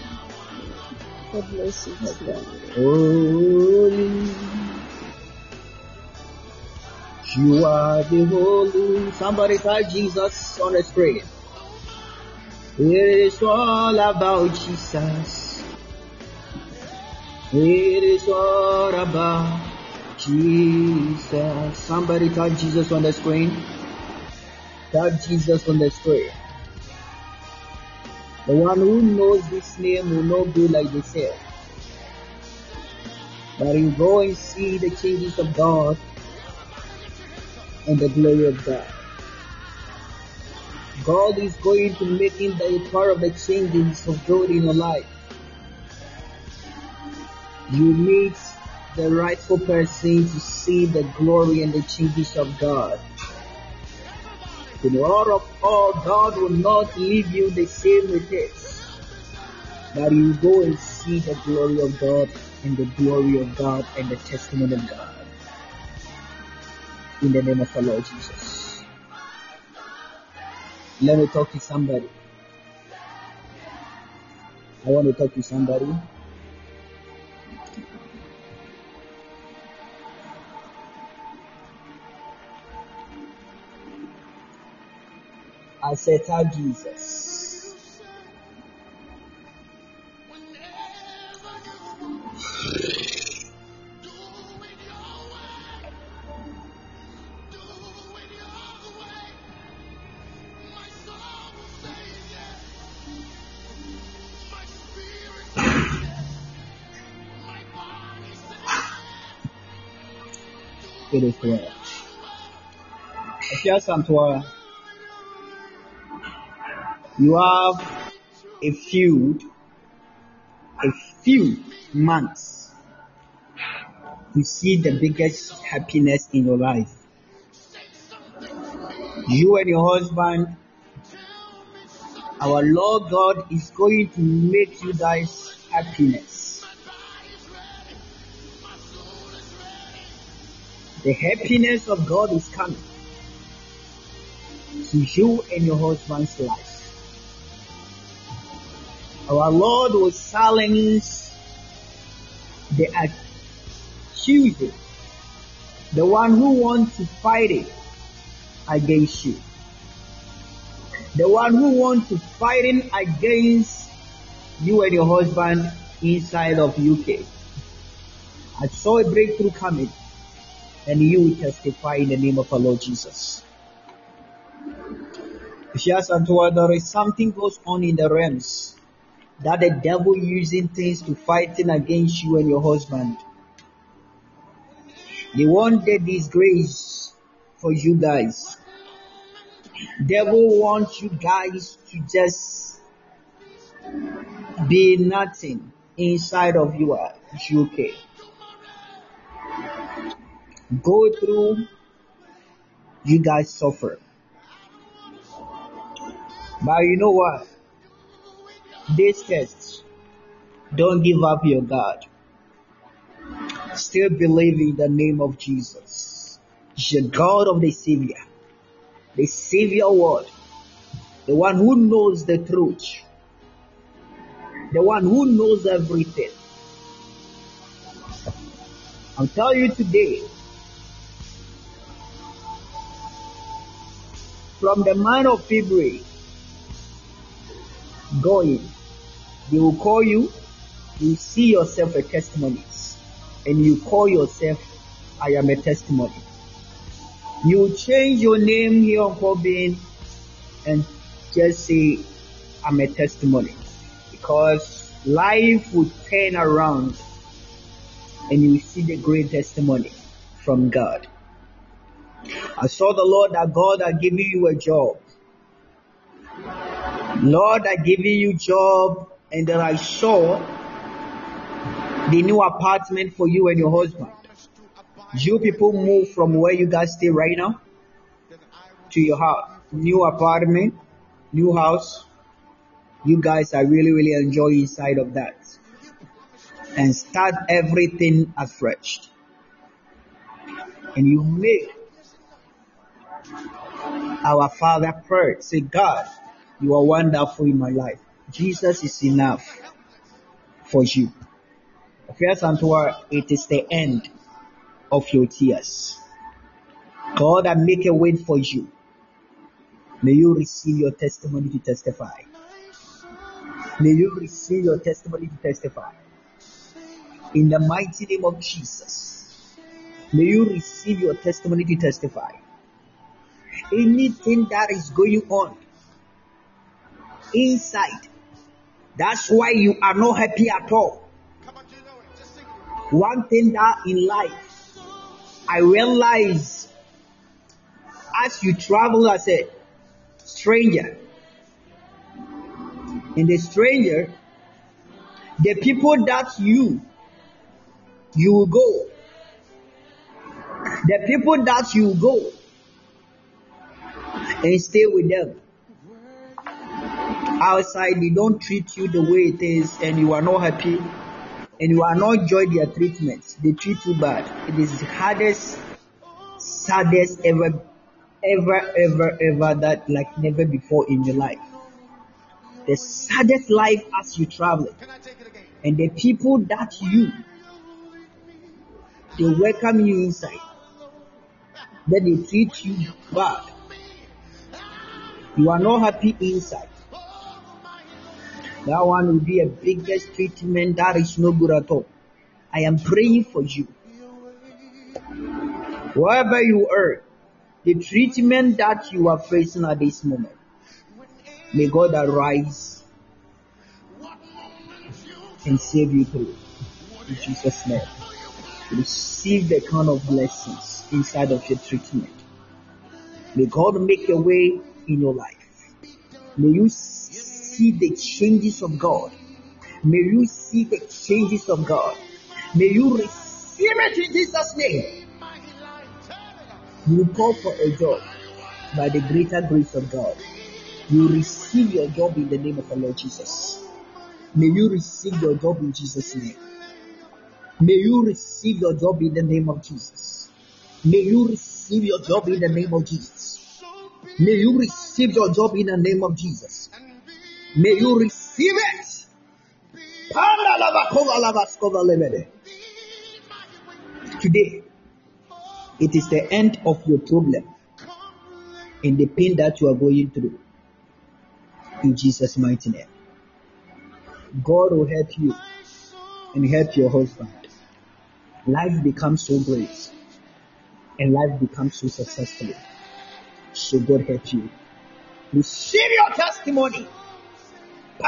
You. You. Holy. You are the holy. Somebody type Jesus on the screen. It is all about Jesus. It is all about Jesus. Somebody type Jesus on the screen. Type Jesus on the screen. The one who knows this name will not be like they say. But you go and see the changes of God and the glory of God. God is going to make him the part of the changes of God in your life. You need the rightful person to see the glory and the changes of God. In all of all, God will not leave you the same with this. But you go and see the glory of God and the glory of God and the testimony of God. In the name of the Lord Jesus. Let me talk to somebody. I want to talk to somebody. I said, tell Jesus. It is well. Afia Santua, you have a few, a few months to see the biggest happiness in your life. You and your husband, our Lord God is going to make you guys happiness. The happiness of God is coming to you and your husband's life. Our Lord will silence the accuser, the one who wants to fight it against you, the one who wants to fight it against you and your husband inside of UK. I saw a breakthrough coming, and you will testify in the name of our Lord Jesus. She Yes, and there is something goes on in the realms that the devil using things to fighting against you and your husband. They want the disgrace for you guys. Devil wants you guys to just be nothing inside of your UK. Uh, Go through, you guys suffer. But you know what? This test, don't give up your God. Still believe in the name of Jesus. The God of the Savior, the Savior word, the one who knows the truth, the one who knows everything. I'll tell you today, from the month of February, going, they will call you, you see yourself a testimony, and you call yourself, I am a testimony. You change your name here on Corbin and just say, I'm a testimony. Because life will turn around and you will see the great testimony from God. I saw the Lord that God had given you a job. Lord, I give you job and then I saw the new apartment for you and your husband. You people move from where you guys stay right now to your house, new apartment, new house. You guys are really, really enjoying inside of that and start everything afresh. And you make our Father pray, say, God, you are wonderful in my life. Jesus is enough for you. First Antwerp, it is the end of your tears. God, I make a way for you. May you receive your testimony to testify. May you receive your testimony to testify. In the mighty name of Jesus. May you receive your testimony to testify. Anything that is going on inside, that's why you are not happy at all. One thing that in life, I realize as you travel as a stranger, in the stranger, the people that you you will go, the people that you go and stay with them outside, they don't treat you the way it is, and you are not happy, and you are not enjoy their treatment. They treat you bad. It is the hardest, saddest ever, ever, ever, ever that like never before in your life. The saddest life as you travel, and the people that you they welcome you inside, then they treat you bad. You are not happy inside. That one will be a biggest treatment that is no good at all. I am praying for you. Wherever you are, the treatment that you are facing at this moment, may God arise and save you through. In Jesus' name. Receive the kind of blessings inside of your treatment. May God make a way in your life. May you see the changes of God. May you see the changes of God. May you receive it in Jesus' name. You call for a job by the greater grace of God. You receive your job in the name of the Lord Jesus. May you receive your job in Jesus' name. May you receive your job in the name of Jesus. May you receive your job in the name of Jesus. May you receive your job in the name of Jesus. May you receive it. Today, it is the end of your problem and the pain that you are going through. In Jesus' mighty name. God will help you and help your husband. Life becomes so great and life becomes so successful. So God help you. Receive your testimony. It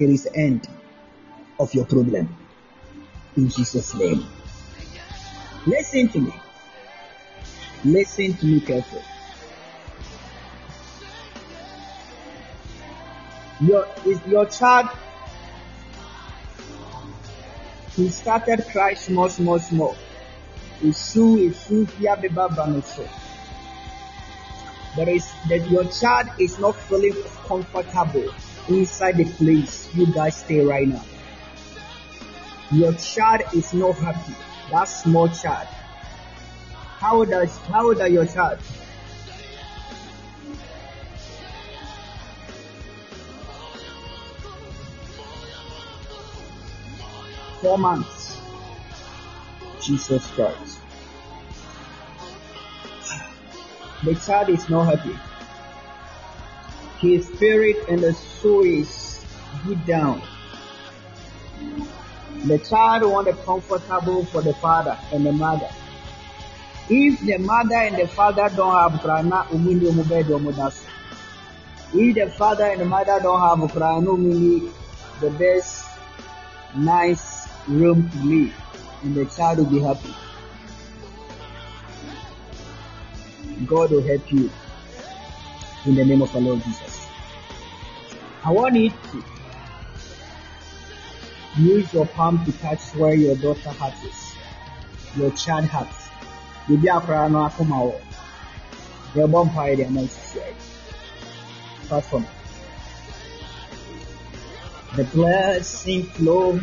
is the end of your problem. In Jesus' name. Listen to me. Listen to me carefully. Your is your child he started crying small, small, small. Isu, isu, here beba. There is that your child is not feeling comfortable inside the place you guys stay right now. Your child is not happy. That small child. How is how old are your child? Four months. Jesus Christ. The child is not happy. His spirit and the soul is deep down. The child want a comfortable for the father and the mother. If the mother and the father don't have prana, umini umubedo mudasu. If the father and the mother don't have prana, umini the best, nice room to live, and the child will be happy. God will help you in the name of the Lord Jesus. I want you to use your palm to touch where your daughter heart is, your child heart. Bibi akora no akoma wɔ. Yɛbɔ mpaeɛ deɛ ama nsisi ayɛ. Start from the blessing flow.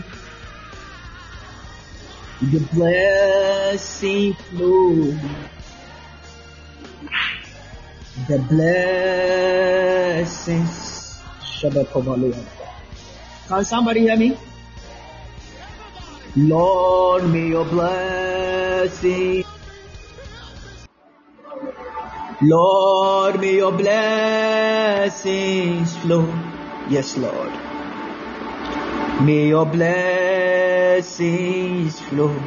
The blessing flow. The blessings. Shabbat Can somebody hear me? Lord, may your blessing. Lord, may your blessings flow. Yes, Lord. May your blessings flow.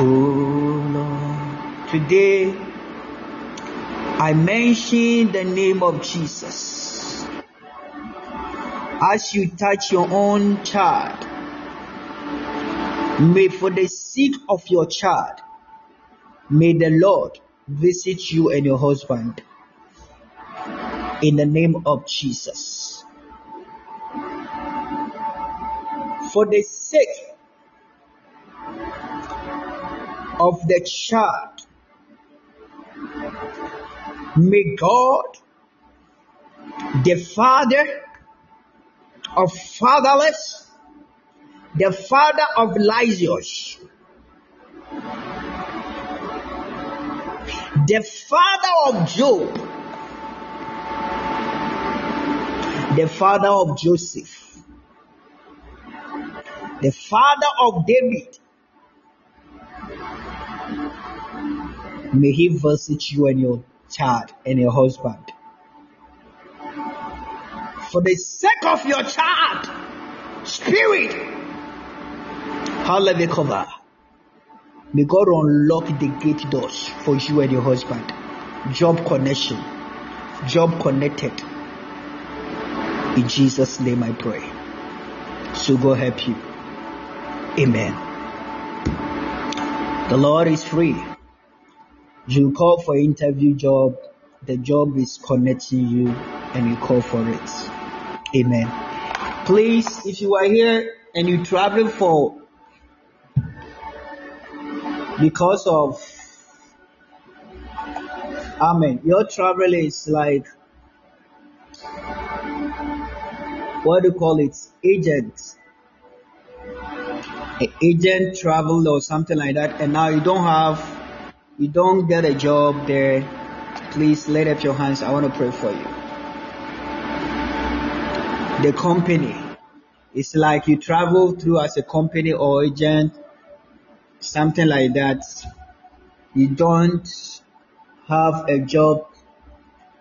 Oh Lord. Today, I mention the name of Jesus. As you touch your own child, may for the sake of your child, may the Lord visit you and your husband in the name of Jesus. For the sake of the child, may God, the Father of fatherless, the Father of Lysius, the Father of Job, the Father of Joseph, the Father of David, May He visit you and your child and your husband. For the sake of your child, spirit, hallelujah, cover. May God unlock the gate doors for you and your husband. Job connection, job connected. In Jesus' name I pray. So God help you. Amen. The Lord is free. You call for interview job, the job is connecting you and you call for it. Amen. Please, if you are here and you travel for because of Amen. Your travel is like what do you call it? Agent. A agent travel or something like that, and now you don't have, you don't get a job there. Please let up your hands. I want to pray for you. The company. It's like you travel through as a company or agent, something like that. You don't have a job.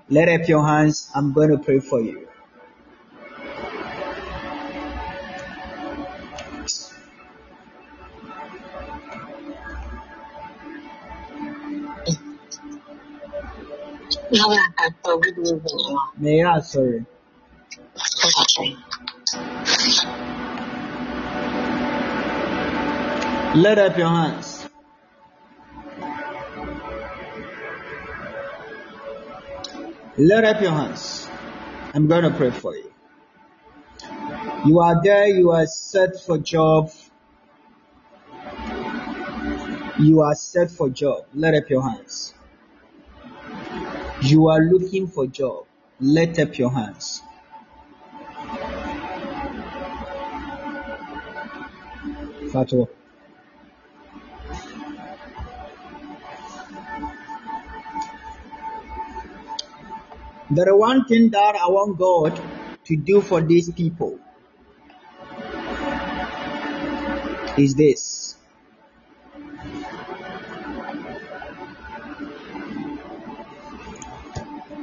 Let up your hands. I'm going to pray for you. Hello, Pastor. Good evening. May I sorry. Okay. Let up your hands. Let up your hands. I'm going to pray for you. You are there, you are set for job. You are set for job. Let up your hands. You are looking for job. Let up your hands. Fatwa. There is one thing that I want God to do for these people is this.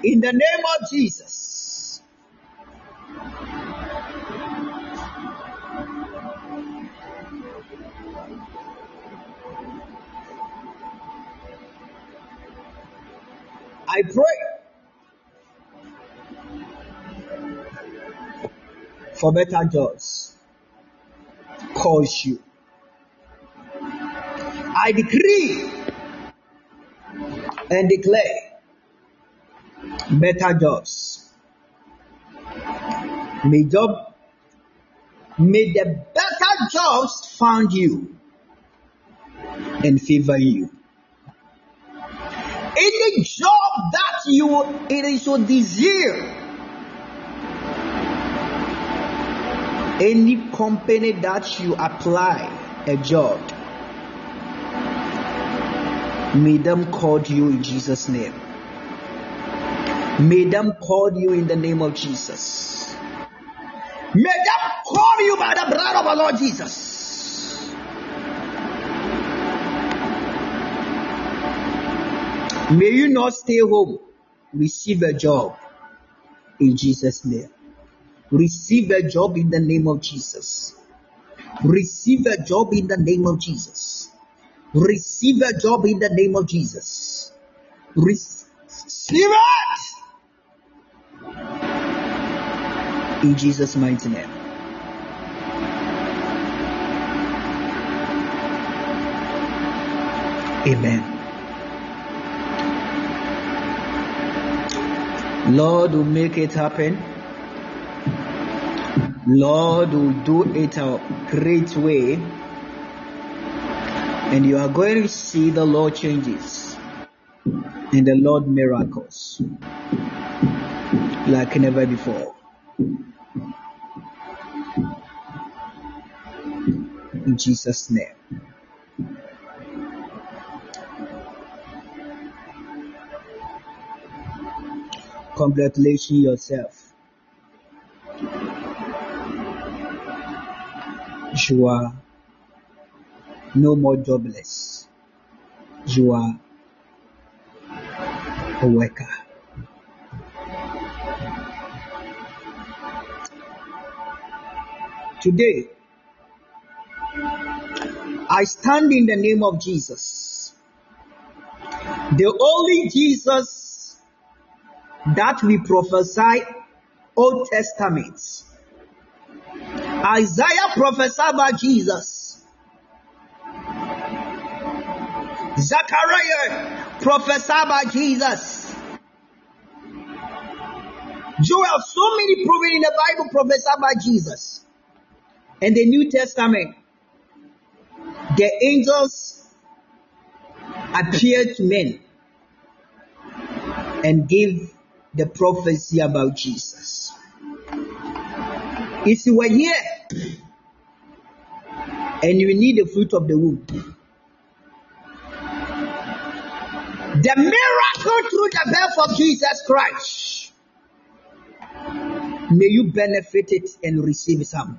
In the name of Jesus, I pray for better jobs. Cause you. I decree and declare better jobs. May job, may the better jobs found you and favor you. Any job that you it is your desire, any company that you apply a job, may them call you in Jesus' name. May them call you in the name of Jesus. May them call you by the blood of our Lord Jesus. May you not stay home. Receive a job in Jesus' name. Receive a job in the name of Jesus. Receive a job in the name of Jesus. Receive a job in the name of Jesus. Receive it in Jesus' mighty name. Amen. Lord will make it happen. Lord will do it a great way. And you are going to see the Lord changes and the Lord miracles like never before. In Jesus' name. Congratulations yourself. You are no more jobless. you are a worker. Today, I stand in the name of Jesus, the only Jesus that we prophesy Old Testament. Isaiah prophesied about Jesus. Zechariah prophesied about Jesus. Joel, so many prophets in the Bible prophesied about Jesus. And the New Testament, the angels appeared to men and gave the prophecy about Jesus. If you were here and you need the fruit of the womb, the miracle through the birth of Jesus Christ, may you benefit it and receive some.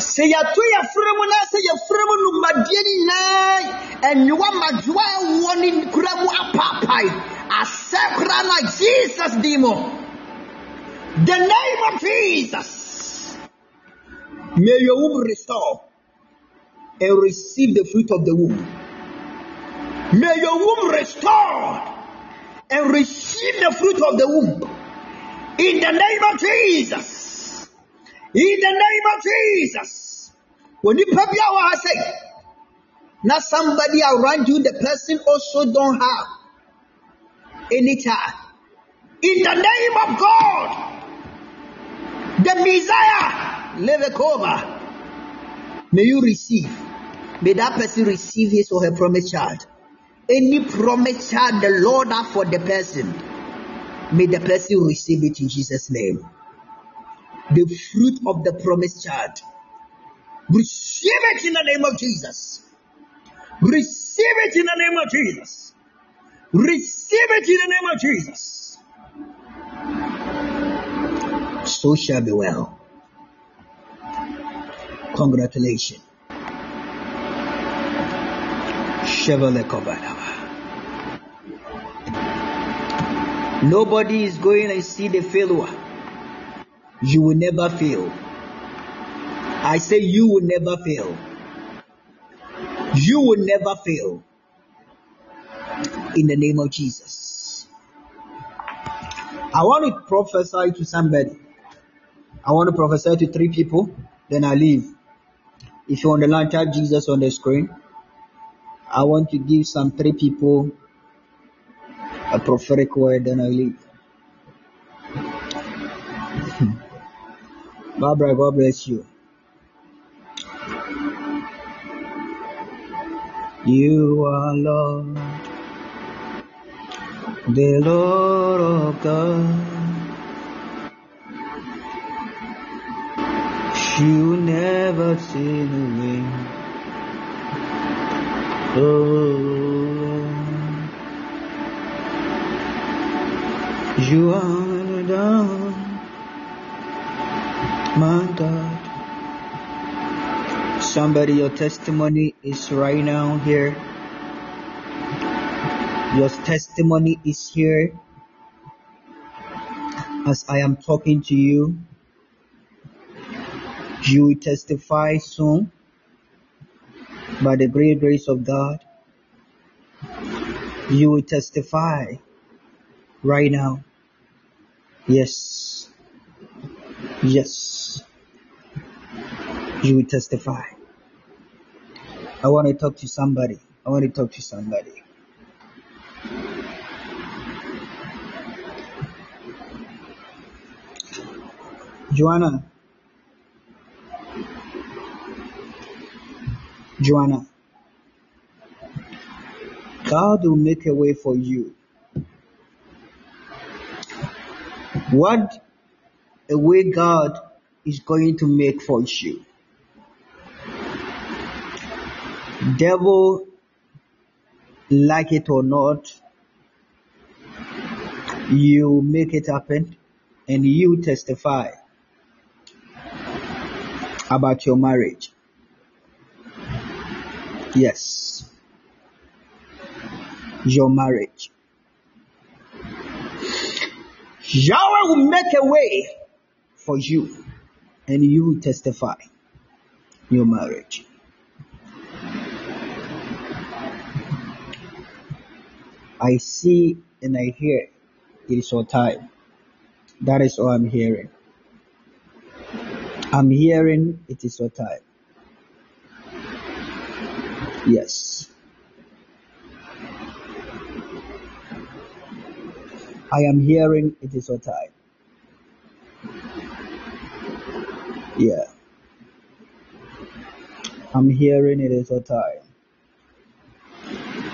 sɛ yɛato yɛfrɛ mu na sɛ yɛfrɛ mu nomadeɛ no nyinaa ɛnwowa madwoa ɛwɔ ne kura mu apaapae. Asɛ kora na jesus mu. The name of jesus. May your womb restore and receive the fruit of the womb may your womb restore and receive the fruit of the womb in the name of jesus in the name of Jesus. When you put your say, now somebody around you, the person also don't have any child. In the name of God, the Messiah, Levekova, may you receive. May that person receive his or her promised child. Any promise child the Lord have for the person, may the person receive it in Jesus' name the fruit of the promised child. Receive it in the name of Jesus. Receive it in the name of Jesus. Receive it in the name of Jesus. So shall be well. Congratulations. Chevrolet Copilot. Nobody is going to see the failure. You will never fail. I say you will never fail. You will never fail. In the name of Jesus. I want to prophesy to somebody. I want to prophesy to three people, then I leave. If you want to line, type Jesus on the screen. I want to give some three people a prophetic word, then I leave. Barbara, God bless you. You are Lord, the Lord of God. You never sin away. Oh, you are down, my God. Somebody, your testimony is right now here. Your testimony is here as I am talking to you. You will testify soon by the great grace of God. You will testify right now. Yes. Yes. You will testify. I want to talk to somebody. I want to talk to somebody. Joanna. Joanna. God will make a way for you. What a way God is going to make for you. Devil, like it or not, you make it happen and you testify about your marriage. Yes. your marriage. Yahweh will make a way for you and you will testify your marriage. I see and I hear it is your time. That is all I'm hearing. I'm hearing it is your time. Yes. I am hearing it is your time. Yeah. I'm hearing it is your time.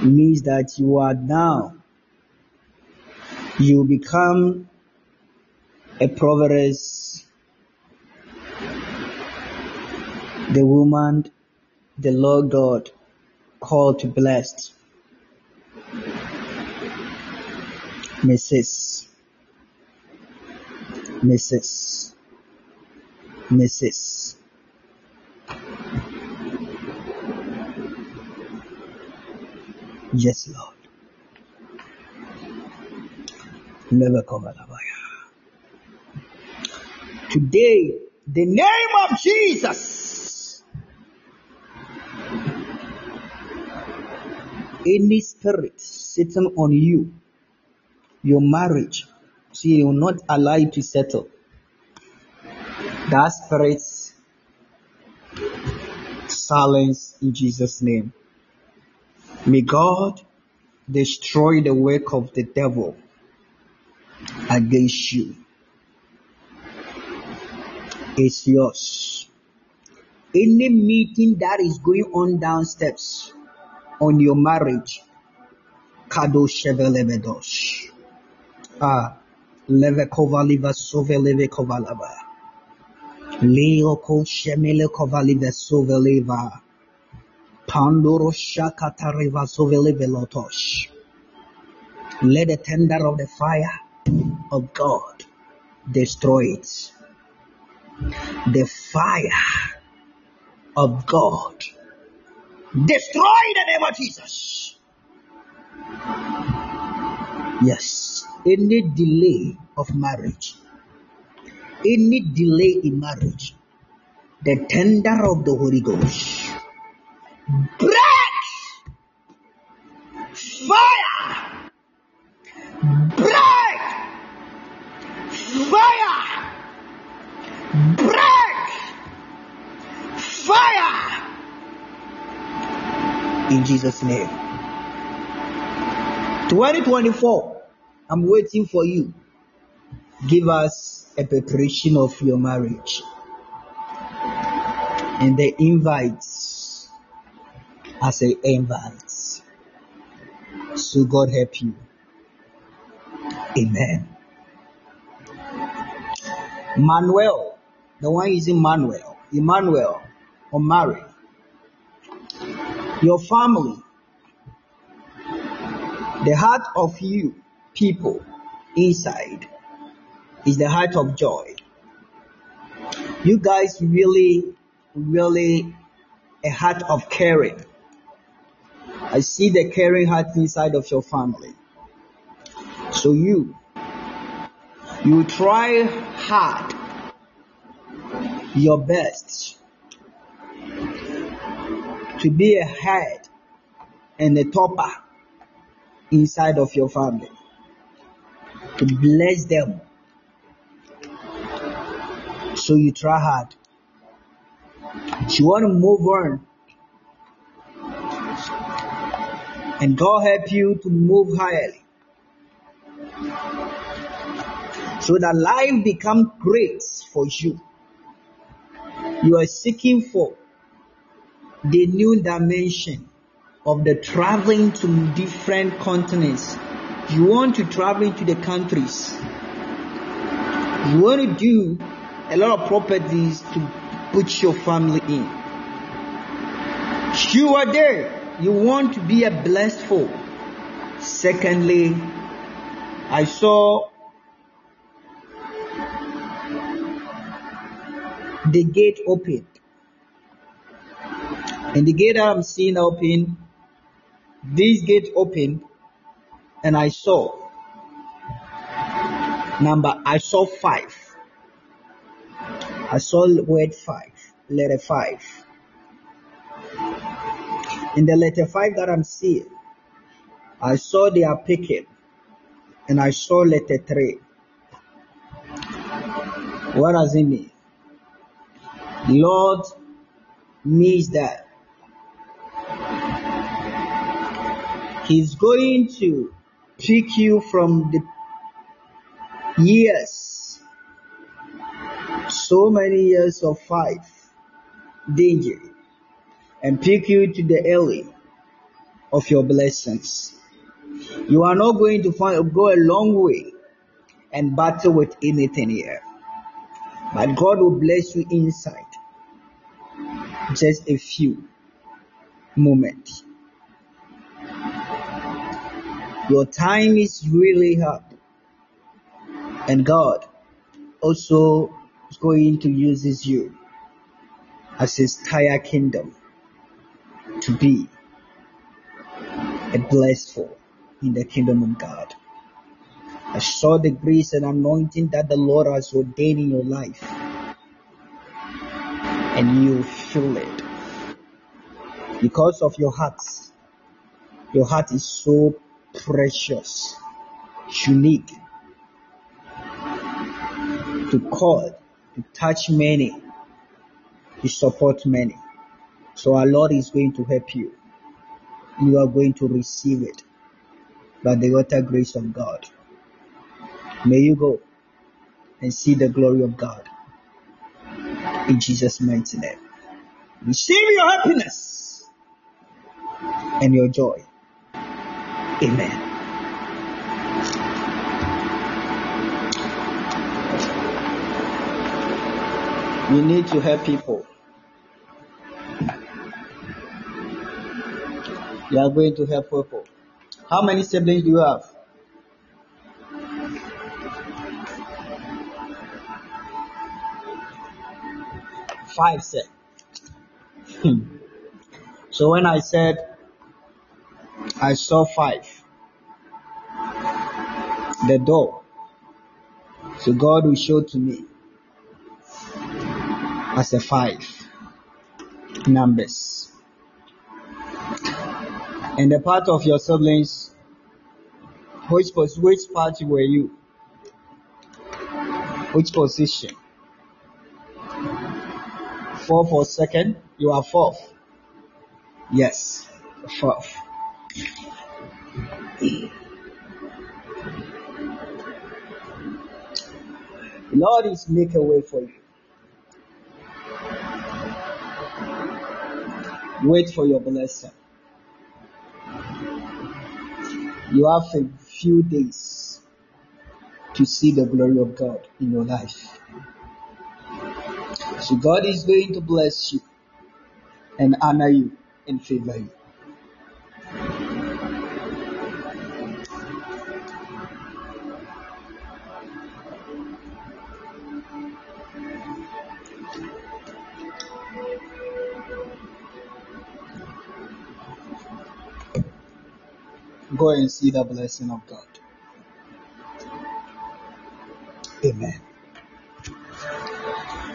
It means that you are now, you become a Proverbs, the woman the Lord God called to bless. Mrs. Mrs. Mrs. Yes, Lord. Never cover Today, the name of Jesus. Any spirit sitting on you, your marriage, see, will not allow you to settle. That spirit silence in Jesus' name. May God destroy the work of the devil against you. It's yours. Any meeting that is going on downstairs on your marriage, Kado Shevelevedosh. Ah, Levekova Liva Soveleve Kovalava. Leo Ko Shemele Kovalive Soveleva. Pandoro Shakatareva Soveleve Lotosh. Let the tender of the fire of God destroy it. The fire of God destroy the name of Jesus. Yes, any delay of marriage, any delay in marriage, the tender of the Holy Ghost break fire, break fire, break fire. In Jesus' name. 2024, I'm waiting for you. Give us a preparation of your marriage and the invites as a invite. So God help you. Amen. Manuel, the one using Manuel, Emmanuel, or Mary, your family, the heart of you people inside is the heart of joy. You guys really, really a heart of caring. I see the caring heart inside of your family. So you, you try hard, your best to be a head and a topper inside of your family. To bless them. So you try hard. You want to move on. And God help you to move highly. So that life become great for you. You are seeking for the new dimension of the traveling to different continents. You want to travel to the countries. You want to do a lot of properties to put your family in. You are there. You want to be a blessed folk. Secondly, I saw the gate open. And the gate I'm seeing open, this gate open, and I saw number, I saw five. I saw word five, letter five. In the letter five that I'm seeing, I saw they are picking, and I saw letter three. What does it mean? Lord means that He's going to pick you from the years, so many years of fight, danger, and pick you to the early of your blessings. You are not going to find, go a long way and battle with anything here. But God will bless you inside. Just a few moments. Your time is really hard. And God also is going to use you as his entire kingdom to be a blessful in the kingdom of God. I saw the grace and anointing that the Lord has ordained in your life. And you feel it. Because of your heart. Your heart is so precious, unique, to call, to touch many, to support many. So our Lord is going to help you. You are going to receive it by the utter grace of God. May you go and see the glory of God. In Jesus' mighty name. Receive your happiness and your joy. Amen. We need to help people. You are going to help people. How many siblings do you have? Five, sir. Hmm. So when I said I saw five, the door, so God will show to me as a five numbers. And the part of your siblings, which was which party were you? Which position? Fourth or second? You are fourth. Yes, fourth. Lord is make a way for you. Wait for your blessing. You have a few days to see the glory of God in your life. So God is going to bless you and honor you and favor you. And see the blessing of God. Amen.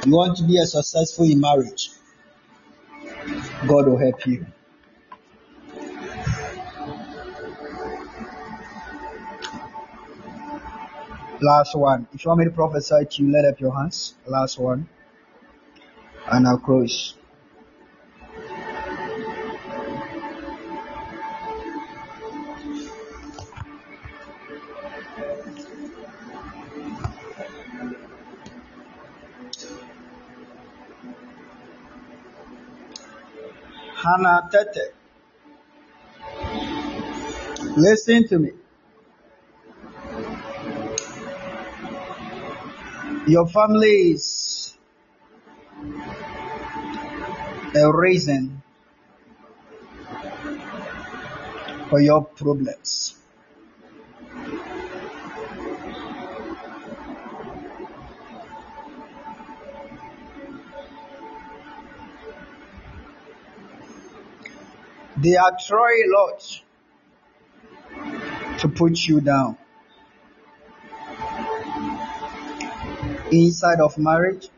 You want to be a successful in marriage? God will help you. Last one. If you want me to prophesy to you, let up your hands. Last one. And I'll close. Hannah Tete. Listen to me. Your family is a reason for your problems. They are trying a lot to put you down. Inside of marriage,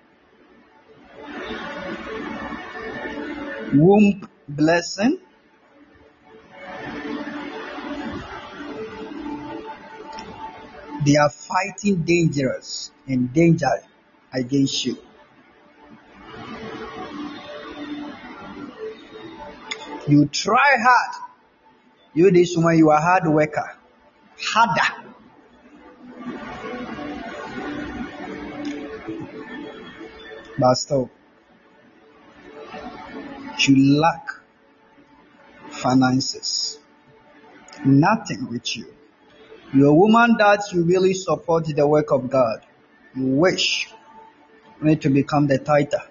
womb blessing, they are fighting dangerous and danger against you. You try hard. You this woman, you are hard worker. Harder. But still, you lack finances. Nothing with you. You're a woman that you really support the work of God. You wish me to become the tighter.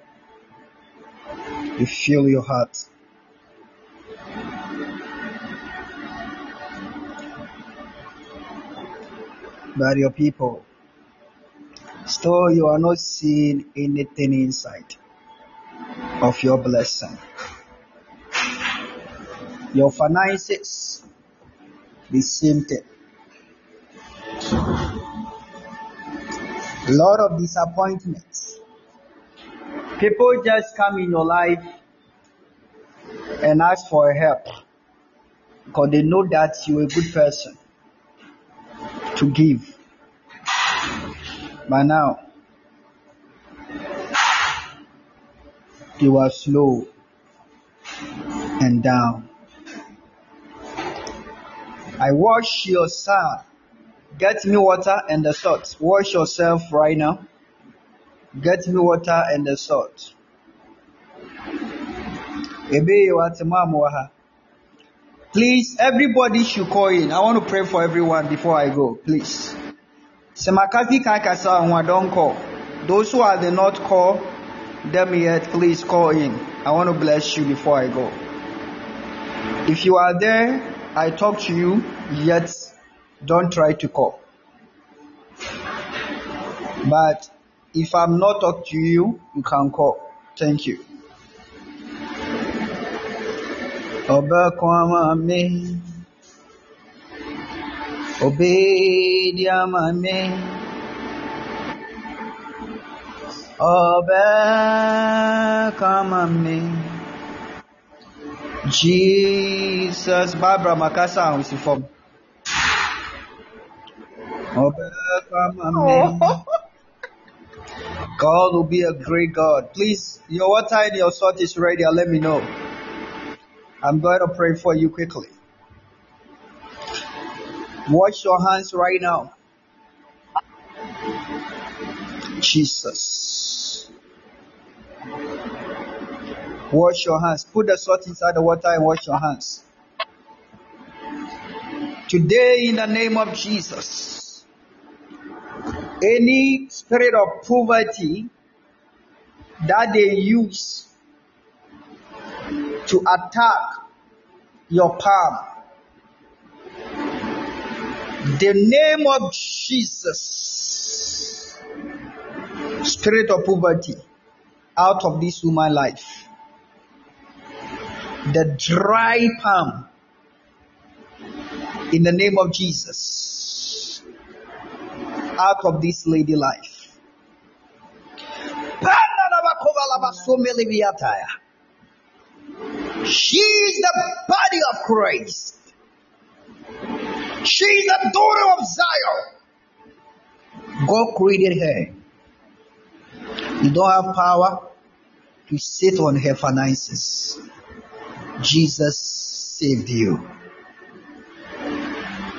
You feel your heart. But your people, still you are not seeing anything inside of your blessing. Your finances, the same thing. A lot of disappointments. People just come in your life and ask for help because they know that you're a good person to give. But now, you are slow and down. I wash your son. Get me water and the salt. Wash yourself right now. Get me water and the salt. Ebe wate mama wɔ ha. Please, everybody should call in. I want to pray for everyone before I go. Please. Sɛ makafi kan kasa ho don't call. Those who are the not call them yet, please call in. I want to bless you before I go. If you are there, I talk to you, yet don't try to call. But if I'm not talk to you, you can call. Thank you. Ọbẹ̀kun mi, obedi ama mi, ọbẹ̀kun mi. Jesus, Barbara Makasa ahun si fọm. Ọbẹ̀kun mi. God will be a great God. Please, your water and your salt is ready. Let me know. I'm going to pray for you quickly. Wash your hands right now. Jesus. Wash your hands. Put the salt inside the water and wash your hands. Today, in the name of Jesus, any spirit of poverty that they use to attack your palm. The name of Jesus, spirit of poverty, out of this human life. The dry palm, in the name of Jesus, out of this lady life. She is the body of Christ. She is the daughter of Zion. God created her. You don't have power to sit on her finances. Jesus saved you.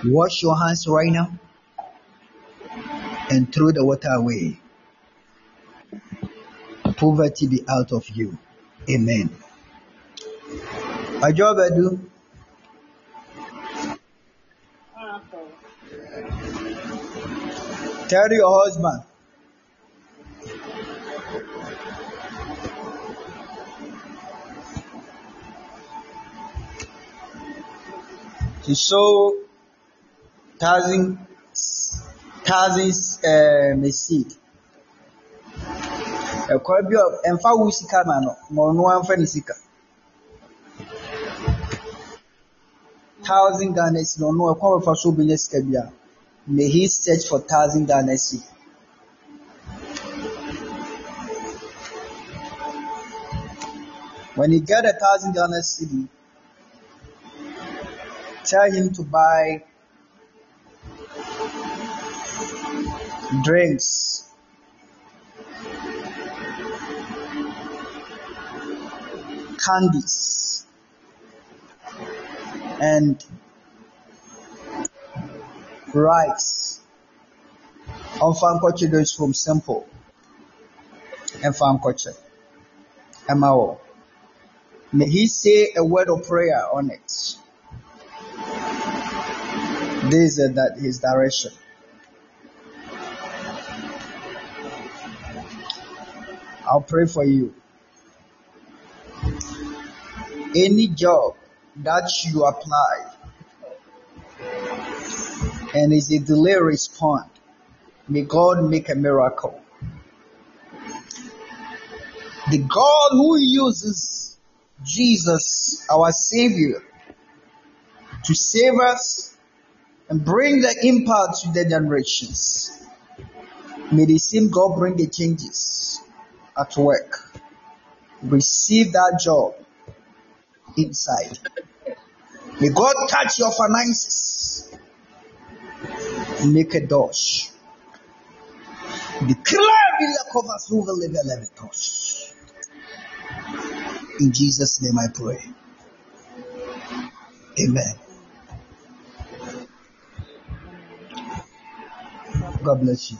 Wash your hands right now and throw the water away. Poverty be out of you. Amen. Ajo Bedu. Tell your husband. To sow thousands, thousands um, a seed. Ɛkwan bi a ɛmfa wo sika ma no, ma ɔno amfa ne sika. Thousand Ghana no ɔno ɛkwan bɛfa so obɛnya sika bi a may he search for thousand Ghana. When you get a thousand Ghana cedi, tell him to buy drinks. Candies and rice. Ɔmfa nkɔkye those from simple. Ɛmfa nkɔkye. Ɛma wɔ. May he say a word of prayer on it. This is that his direction. I'll pray for you. Any job that you apply and is a delay respond, may God make a miracle. The God who uses Jesus, our Savior, to save us and bring the impact to the generations. May the same God bring the changes at work. Receive that job inside. May God touch your finances. Make a dosh. Declare. In Jesus' name I pray. Amen. God bless you.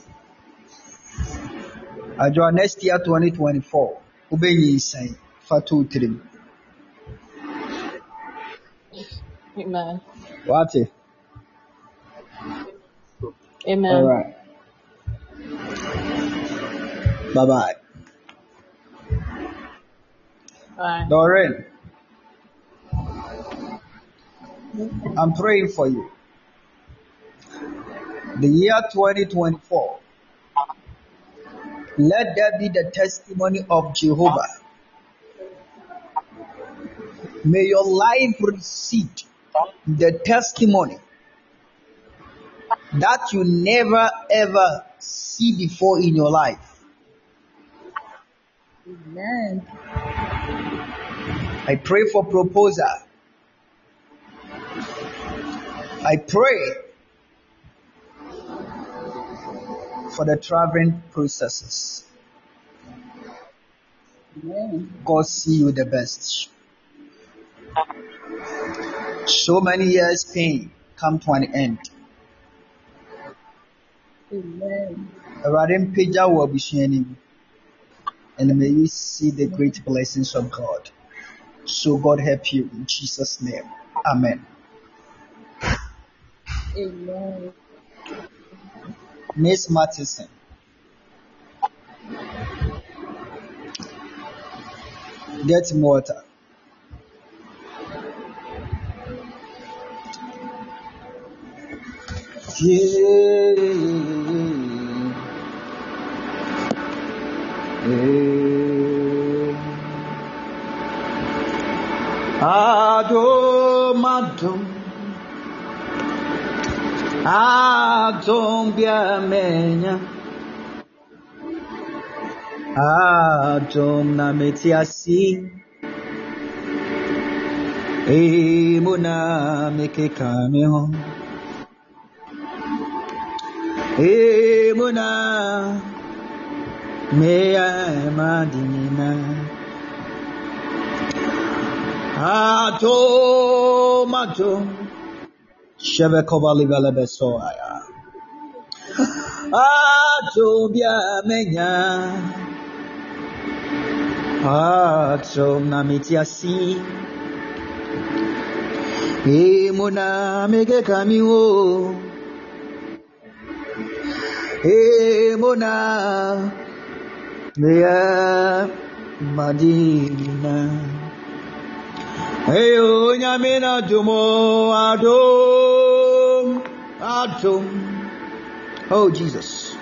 Adwa next year 2024. Ubenyi isai. Fatu trim. Amen. Wate? Amen. Alright. Bye bye. Bye. Doreen. I'm praying for you. The year 2024. Let there be the testimony of Jehovah. May your life receive the testimony that you never ever see before in your life. Amen. I pray for proposal. I pray for the traveling processes. Amen. God see you the best. So many years pain come to an end. Amen. Awurade mpagya wɔ abusua no mu. And may you see the great blessings of God. So God help you in Jesus' name. Amen. Amen. Miss Matheson. Get some water. Adom, Adom, Adom, biamenya. Adom na metiasi. Emuna mekekame ho. Emuna meya madinina. Atom, atom. Shebekovali velebesoaya. Atom biamenya. Atom na metiasi. Emuna mekekame ho. Emuna meya madina. Eyo nyamina dumo adom adom. Oh Jesus.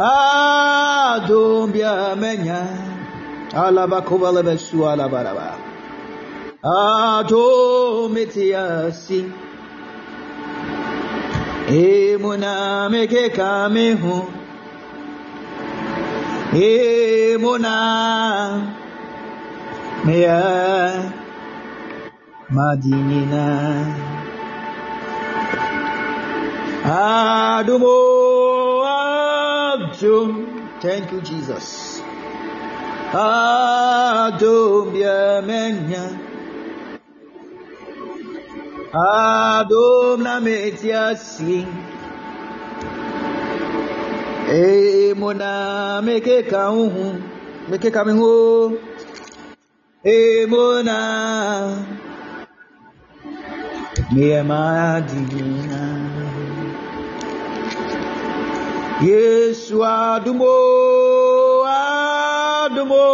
Adom bia menya. Alaba kovala besu madinina adumo adum thank you jesus adum biamenya adom na metiasi emo na mekeka uhu mekeka me ho emo na memadina yesu adumo adumo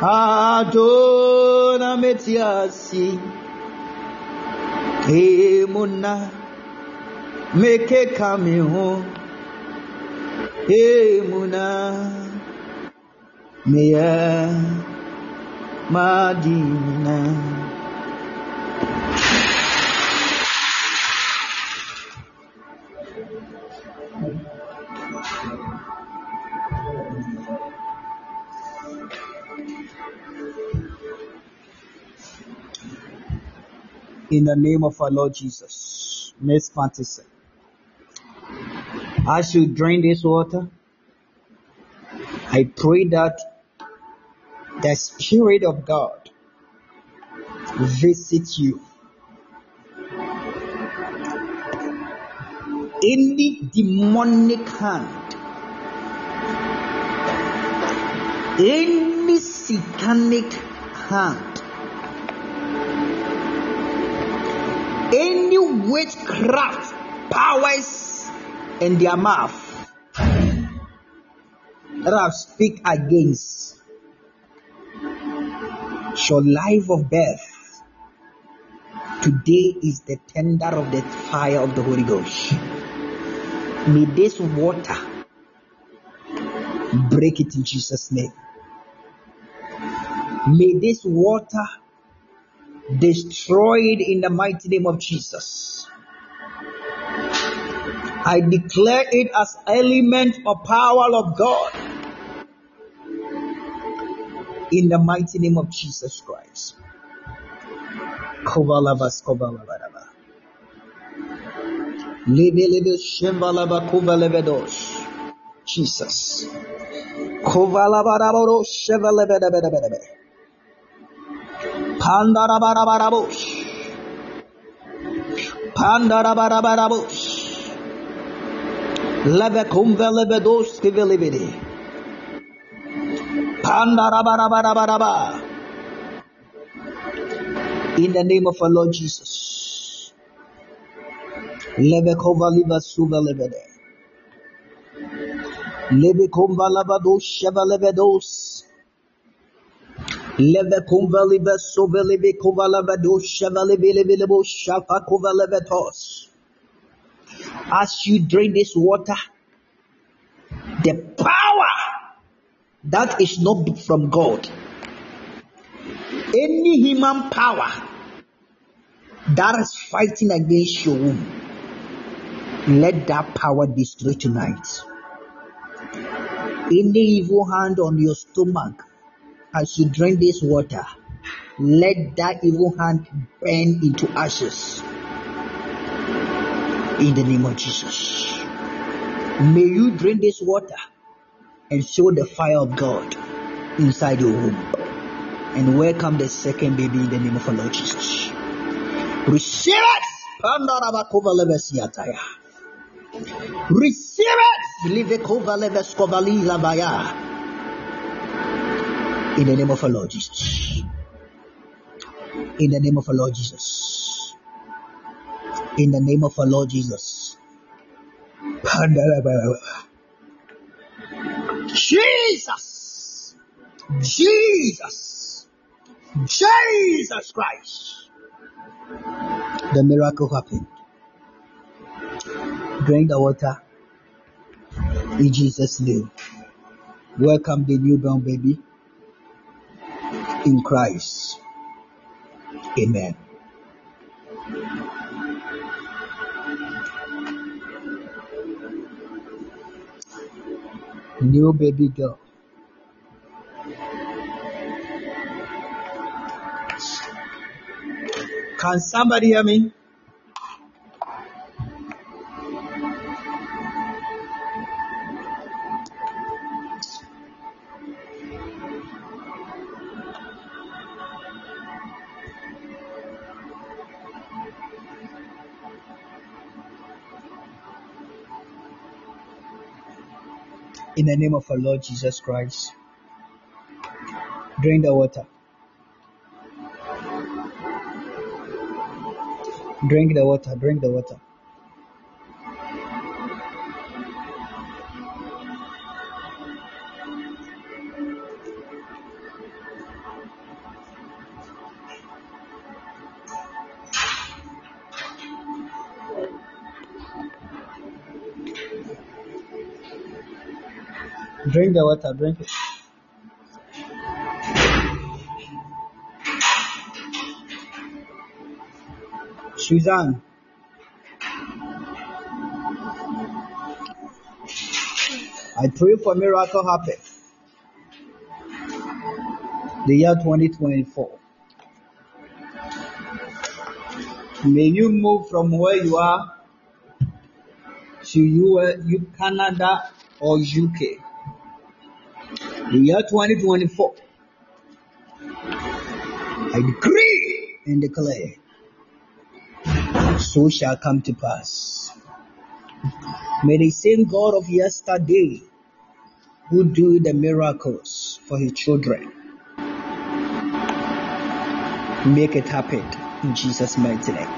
adona metiasi. Emuna meke kame ho emuna meya madina in the name of our Lord Jesus. Miss Fantasy. As you drink this water, I pray that the Spirit of God visits you. Any demonic hand, any satanic hand any witchcraft powers in their mouth that I speak against your life of birth. Today is the tender of the fire of the Holy Ghost. May this water break it in Jesus' name. May this water destroyed in the mighty name of Jesus. I declare it as element of power of God in the mighty name of Jesus Christ. Kovalabas. Jesus. Pandarabarabush. Pandarabarabush. Lebekum velebedos kivelibidi. Pandarabarabaraba. In the name of our Lord Jesus. Lebekova liba suvelebede. Lebekum valabados shevelebedos. Leve kumvali kuvala vili bo shafa. As you drink this water, the power that is not from God, any human power that is fighting against your womb, let that power destroy tonight. Any evil hand on your stomach, as you drink this water, let that evil hand burn into ashes. In the name of Jesus. May you drink this water and show the fire of God inside your womb. And welcome the second baby in the name of our Lord Jesus. Receive it! Receive it! In the name of our Lord Jesus. In the name of our Lord Jesus. In the name of our Lord Jesus. Jesus. Jesus. Jesus Christ. The miracle happened. Drink the water in Jesus' name. Welcome the newborn baby in Christ. Amen. New baby girl. Can somebody hear me? In the name of our Lord Jesus Christ. Drink the water. Drink the water. Drink the water. The water. Drink it. Suzanne. I pray for miracle happen. The year 2024. May you move from where you are to you, you Canada or UK. The year 2024. I decree and declare so shall come to pass. May the same God of yesterday who do the miracles for his children make it happen in Jesus' mighty name.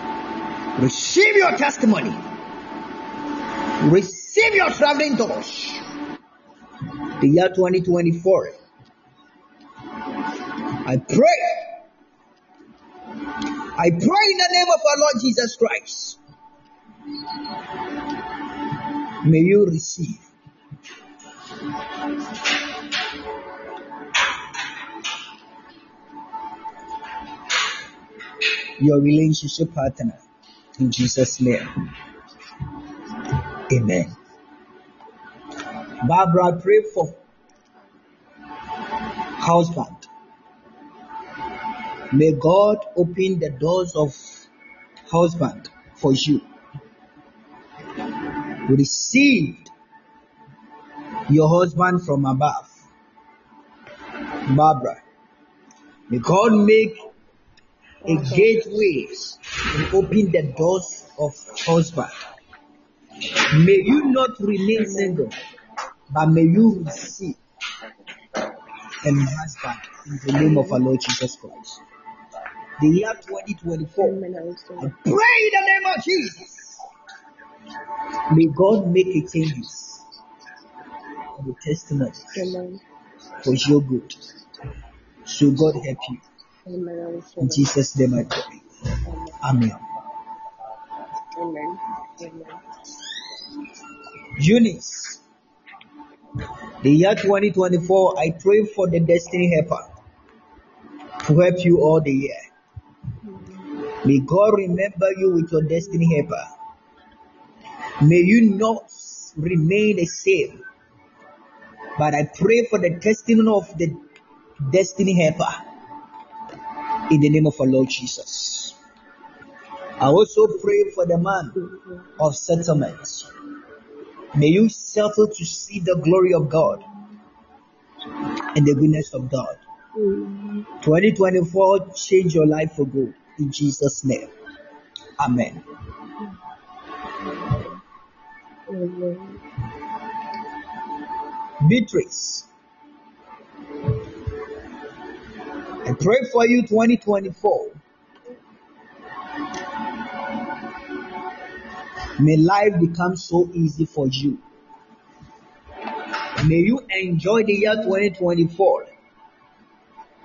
Receive your testimony. Receive your traveling doors. The year 2024. I pray I pray in the name of our Lord Jesus Christ. May you receive. Your relationship partner in Jesus' name. Amen. Barbara, pray for husband. May God open the doors of husband for you. Receive your husband from above. Barbara, may God make a gateway and open the doors of husband. May you not remain single, but may you receive a husband in the name of our Lord Jesus Christ. The year 2024, I receive I it. pray in the name of Jesus. May God make a changes for the testimony Amen. for your good. So God help you. Amen. In. Jesus' name I pray. Amen. Amen. Amen. Amen. Eunice, the year 2024, I pray for the destiny helper to help you all the year. May God remember you with your destiny helper. May you not remain the same. But I pray for the testimony of the destiny helper in the name of our Lord Jesus. I also pray for the man of settlement. May you settle to see the glory of God and the goodness of God. 2024, change your life for good in Jesus' name. Amen. Amen. Beatrice, I pray for you 2024. May life become so easy for you. May you enjoy the year 2024.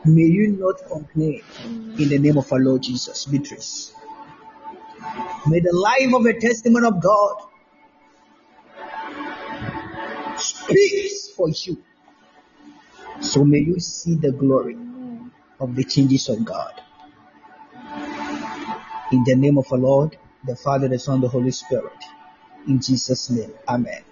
May you not complain in the name of our Lord Jesus. Beatrice. May the life of a testament of God speaks for you. So may you see the glory of the changes of God. In the name of our Lord, the Father, the Son, the Holy Spirit. In Jesus' name, Amen.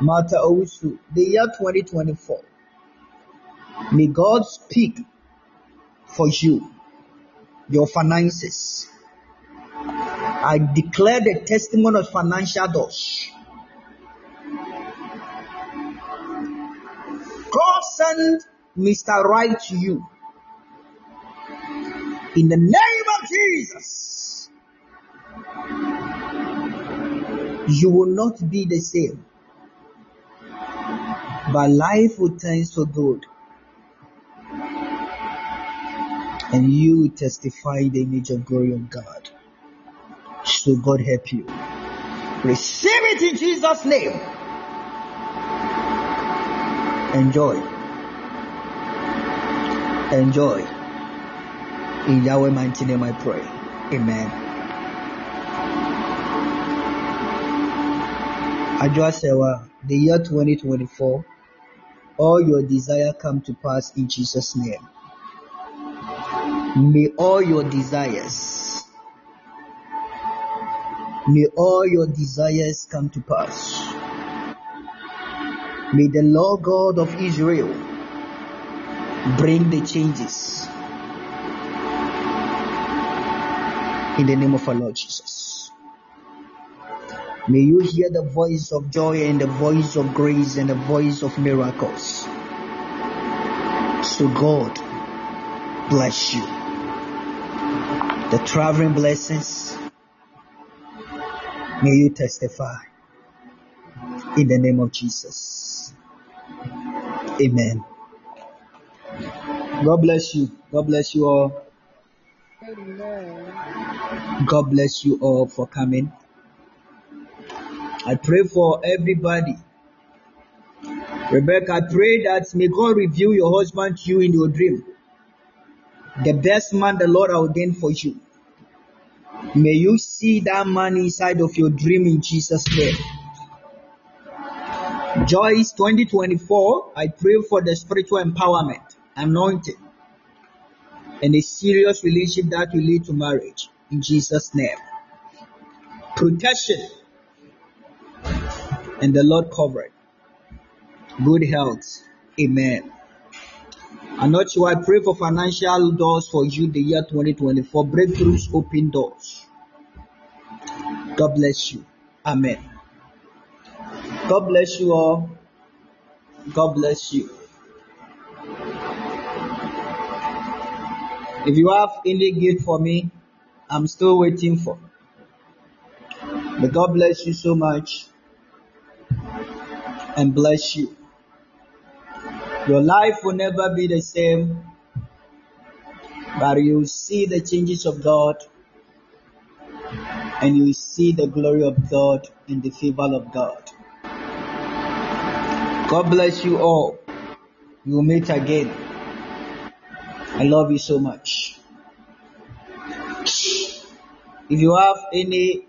Martha Owusu, the year 2024. May God speak for you, your finances. I declare the testimony of financial doors. Send Mr. Right to you. In the name of Jesus, you will not be the same but life will turn so good. And you will testify the image of glory of God. So God help you. Receive it in Jesus' name. Enjoy. Enjoy. In Yahweh mighty name I pray. Amen. Adwa the year 2024 all your desire come to pass in Jesus' name. May all your desires, may all your desires come to pass. May the Lord God of Israel bring the changes in the name of our Lord Jesus. May you hear the voice of joy and the voice of grace and the voice of miracles. So God bless you. The traveling blessings, may you testify in the name of Jesus. Amen. God bless you. God bless you all. Amen. God bless you all for coming. I pray for everybody. Rebecca, I pray that may God reveal your husband to you in your dream. The best man the Lord ordained for you. May you see that man inside of your dream in Jesus' name. Joyce 2024, I pray for the spiritual empowerment, anointing, and a serious relationship that will lead to marriage in Jesus' name. Protection and the Lord covered. Good health. Amen. I'm not sure. I pray for financial doors for you the year 2024. Breakthroughs, open doors. God bless you. Amen. God bless you all. God bless you. If you have any gift for me, I'm still waiting for. May God bless you so much and bless you. Your life will never be the same, but you see the changes of God and you see the glory of God and the favor of God. God bless you all. Will meet again. I love you so much. If you have any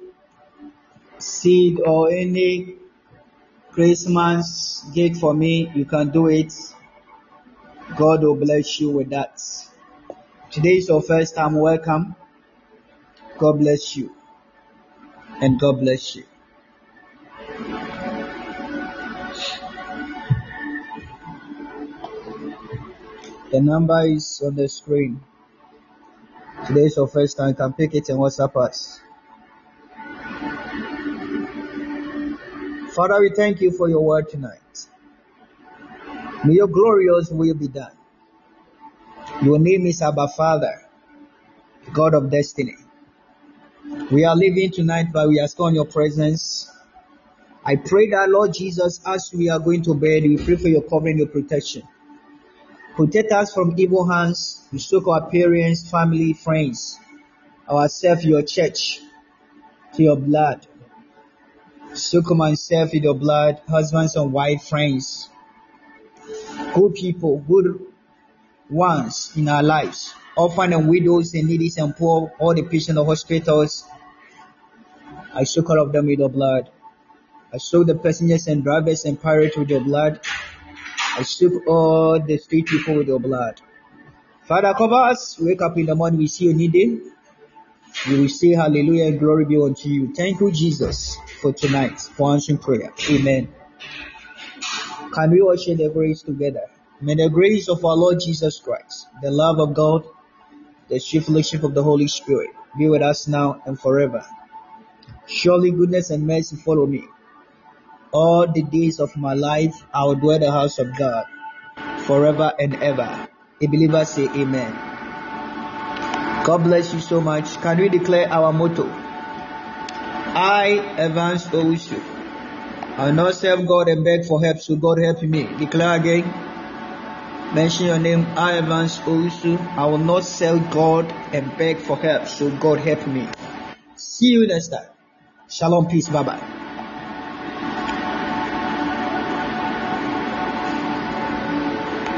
seed or any Christmas gift for me, you can do it. God will bless you with that. Today is your first time. Welcome. God bless you. And God bless you. The number is on the screen. Today is your first time. You can pick it and WhatsApp us. Father, we thank you for your word tonight. May your glorious will be done. Your name is Abba Father, God of destiny. We are living tonight, but we still in your presence. I pray that Lord Jesus, as we are going to bed, we pray for your covering, your protection. Protect us from evil hands. Soak our parents, family, friends, ourselves, your church, to your blood. Soak myself in your blood, husbands and wife, friends, good people, good ones in our lives. orphan and widows and needy and poor, all the patients in hospitals. I soak all of them with your blood. I soak the passengers and drivers and pirates with your blood. I soak all the street people with your blood. Father, cover us. Wake up in the morning, we see you needing. We will say hallelujah and glory be unto you. Thank you, Jesus, for tonight, for answering prayer. Amen. Can we all share the grace together? May the grace of our Lord Jesus Christ, the love of God, the sweet fellowship of the Holy Spirit be with us now and forever. Surely goodness and mercy follow me. All the days of my life I will dwell in the house of God forever and ever. A believer say amen. God bless you so much. Can we declare our motto? I, Evans Owusu, I will not serve God and beg for help, so God help me. Declare again. Mention your name, I, Evans Owusu. I will not serve God and beg for help, so God help me. See you next time. Shalom, peace, bye bye.